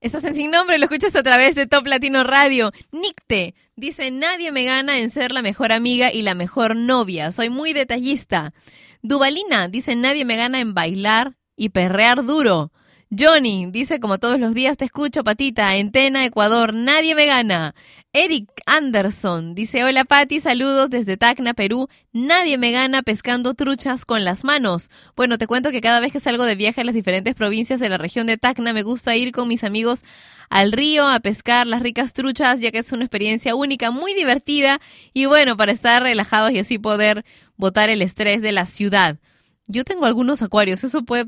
[SPEAKER 27] Estás en Sin
[SPEAKER 2] Nombre, lo escuchas a través de Top Latino Radio. Nicte dice, nadie me gana en ser la mejor amiga y la mejor novia. Soy muy detallista. Dubalina dice, nadie me gana en bailar y perrear duro. Johnny dice, como todos los días te escucho, patita, Entena, Ecuador, nadie me gana. Eric Anderson dice, hola Pati, saludos desde Tacna, Perú, nadie me gana pescando truchas con las manos. Bueno, te cuento que cada vez que salgo de viaje a las diferentes provincias de la región de Tacna, me gusta ir con mis amigos al río a pescar las ricas truchas, ya que es una experiencia única, muy divertida y bueno, para estar relajados y así poder botar el estrés de la ciudad. Yo tengo algunos acuarios, eso puede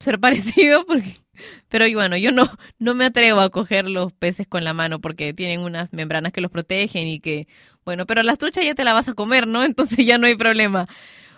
[SPEAKER 2] ser- parecido porque pero bueno, yo no no me atrevo a coger los peces con la mano porque tienen unas membranas que los protegen y que bueno, pero las truchas ya te la vas a comer, ¿no? Entonces ya no hay problema.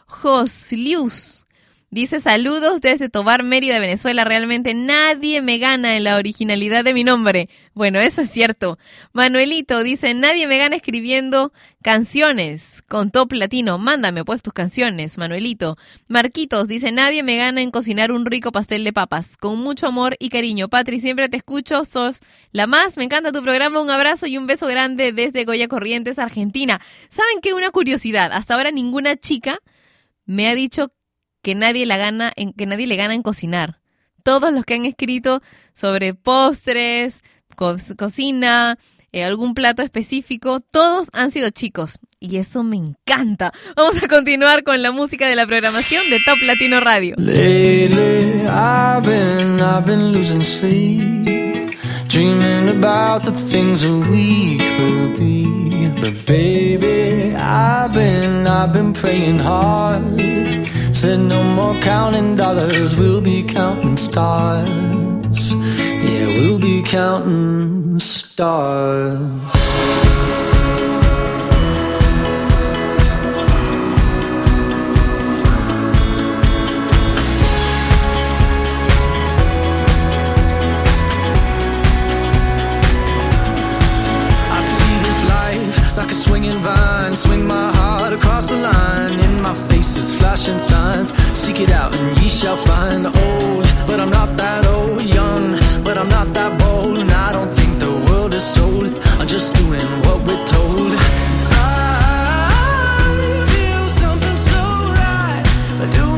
[SPEAKER 2] Joslius dice saludos desde Tobar, Mérida, Venezuela. Realmente nadie me gana en la originalidad de mi nombre. Bueno, eso es cierto. Manuelito dice nadie me gana escribiendo canciones con top latino. Mándame pues tus canciones, Manuelito. Marquitos dice nadie me gana en cocinar un rico pastel de papas. Con mucho amor y cariño. Patri, siempre te escucho. Sos la más. Me encanta tu programa. Un abrazo y un beso grande desde Goya Corrientes, Argentina. ¿Saben qué? Una curiosidad. Hasta ahora ninguna chica me ha dicho que nadie la gana en que nadie le gana en cocinar. Todos los que han escrito sobre postres, co- cocina, eh, algún plato específico, todos han sido chicos y eso me encanta. Vamos a continuar con la música de la programación de Top Latino Radio.
[SPEAKER 12] Lately, I've been, I've been losing sleep, dreaming about the things we could be. But baby, I've been, I've been praying hard. Said no more counting dollars, we'll be counting stars. Yeah, we'll be counting stars. I see this life like a swinging vine. Swing my heart across the line. Flashing signs. Seek it out and ye shall find. Old, but I'm not that old. Young, but I'm not that bold. And I don't think the world is sold. I'm just doing what we're told. I feel something so right. Doing the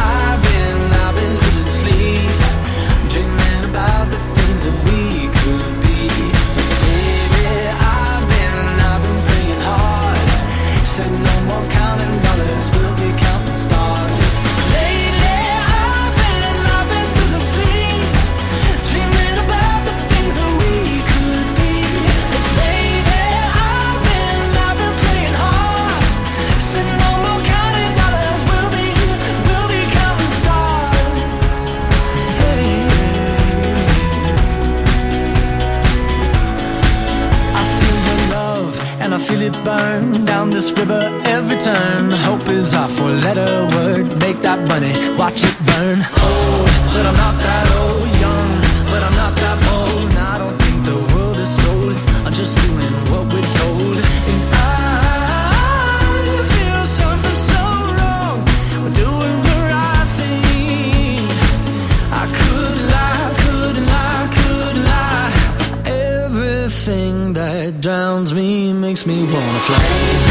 [SPEAKER 12] Feel it burn down this river every turn. Hope is our four letter word. Make that money, watch it burn. Old, but I'm not that old. Young, but I'm not that bold. And drowns me makes me wanna fly.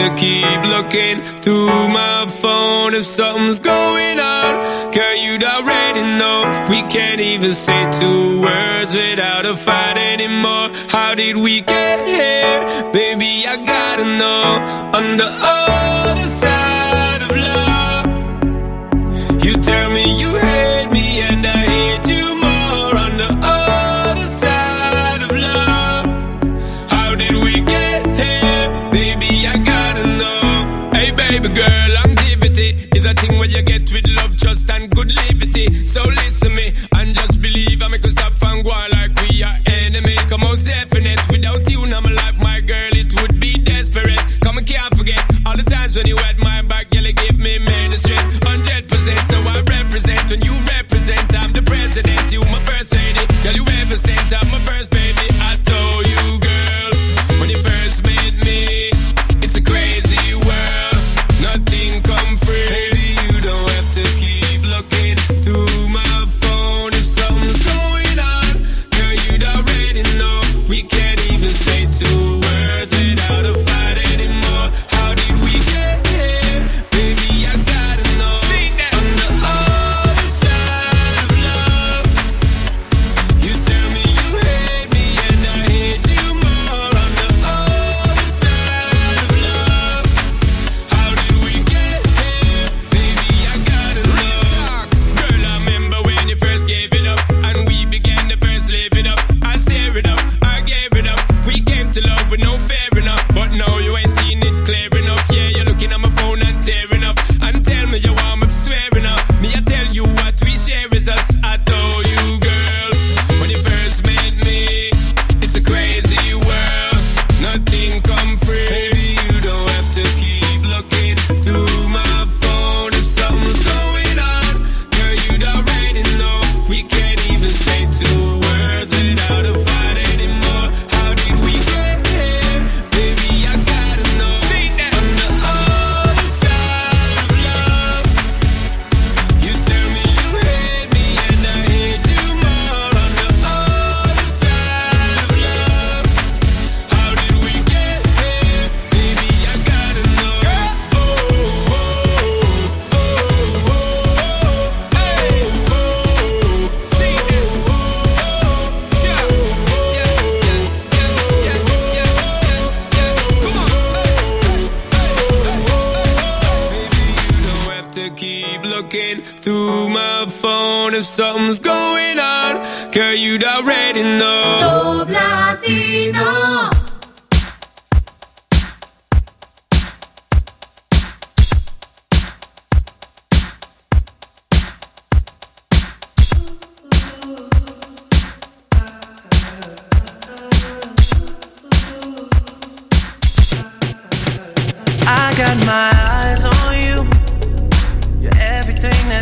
[SPEAKER 4] to keep looking through my phone if something's going on. Girl, you'd already know we can't even say two words without a fight anymore. How did we get here? Baby, I gotta know. On the other side of love, you tell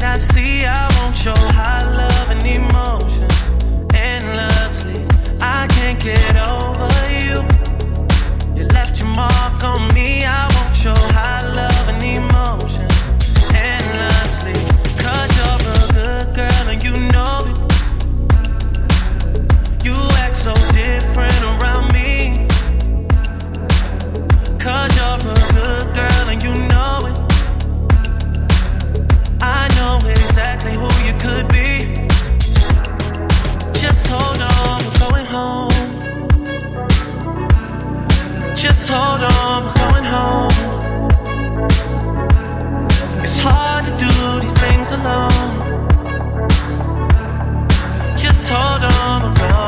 [SPEAKER 4] that
[SPEAKER 28] I see, I want your high love and emotion endlessly. I can't get over you. You left your mark on me. I want your high love and emotion. just hold on, we're going home. It's hard to do these things alone. Just hold on, we're going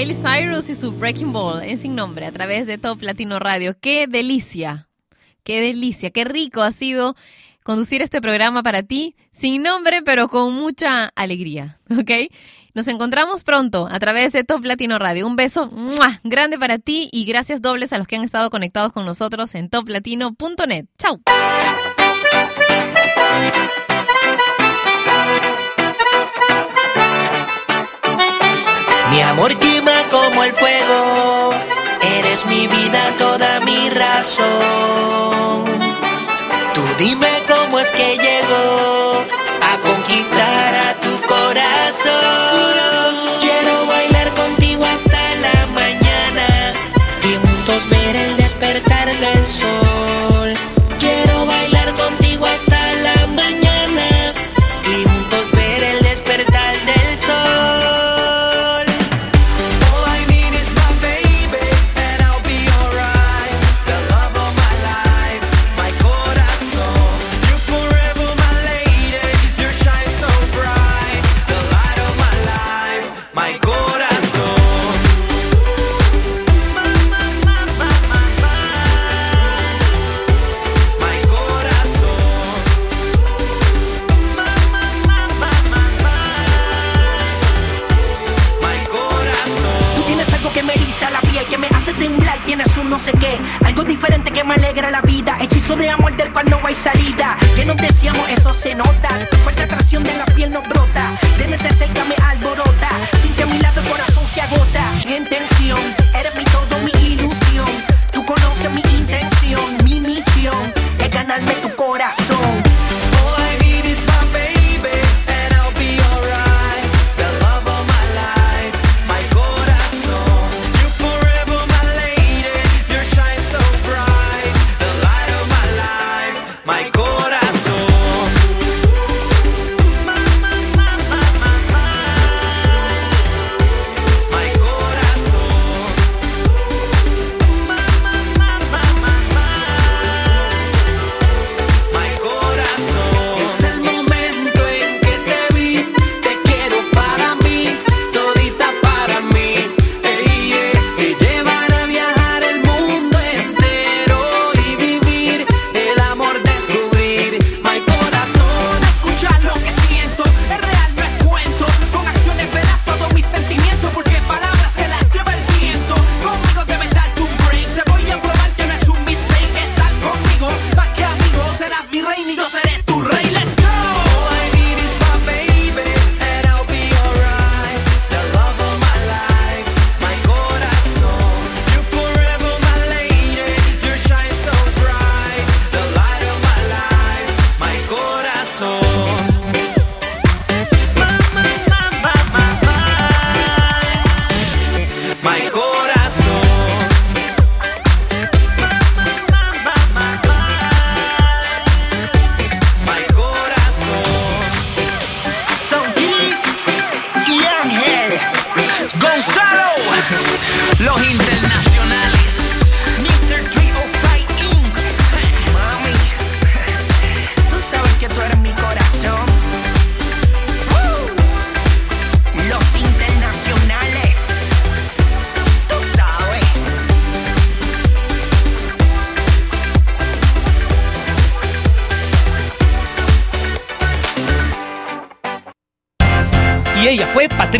[SPEAKER 2] Miley Cyrus y su Breaking Ball en Sin Nombre a través de Top Latino Radio. ¡Qué delicia! ¡Qué delicia! ¡Qué rico ha sido conducir este programa para ti! Sin nombre, pero con mucha alegría. ¿Ok? Nos encontramos pronto a través de Top Latino Radio. Un beso grande para ti y gracias dobles a los que han estado conectados con nosotros en toplatino.net. ¡Chao!
[SPEAKER 3] Mi amor, como el fuego. Eres mi vida, toda mi razón. Tú dime cómo es que llego a conquistar a tu corazón.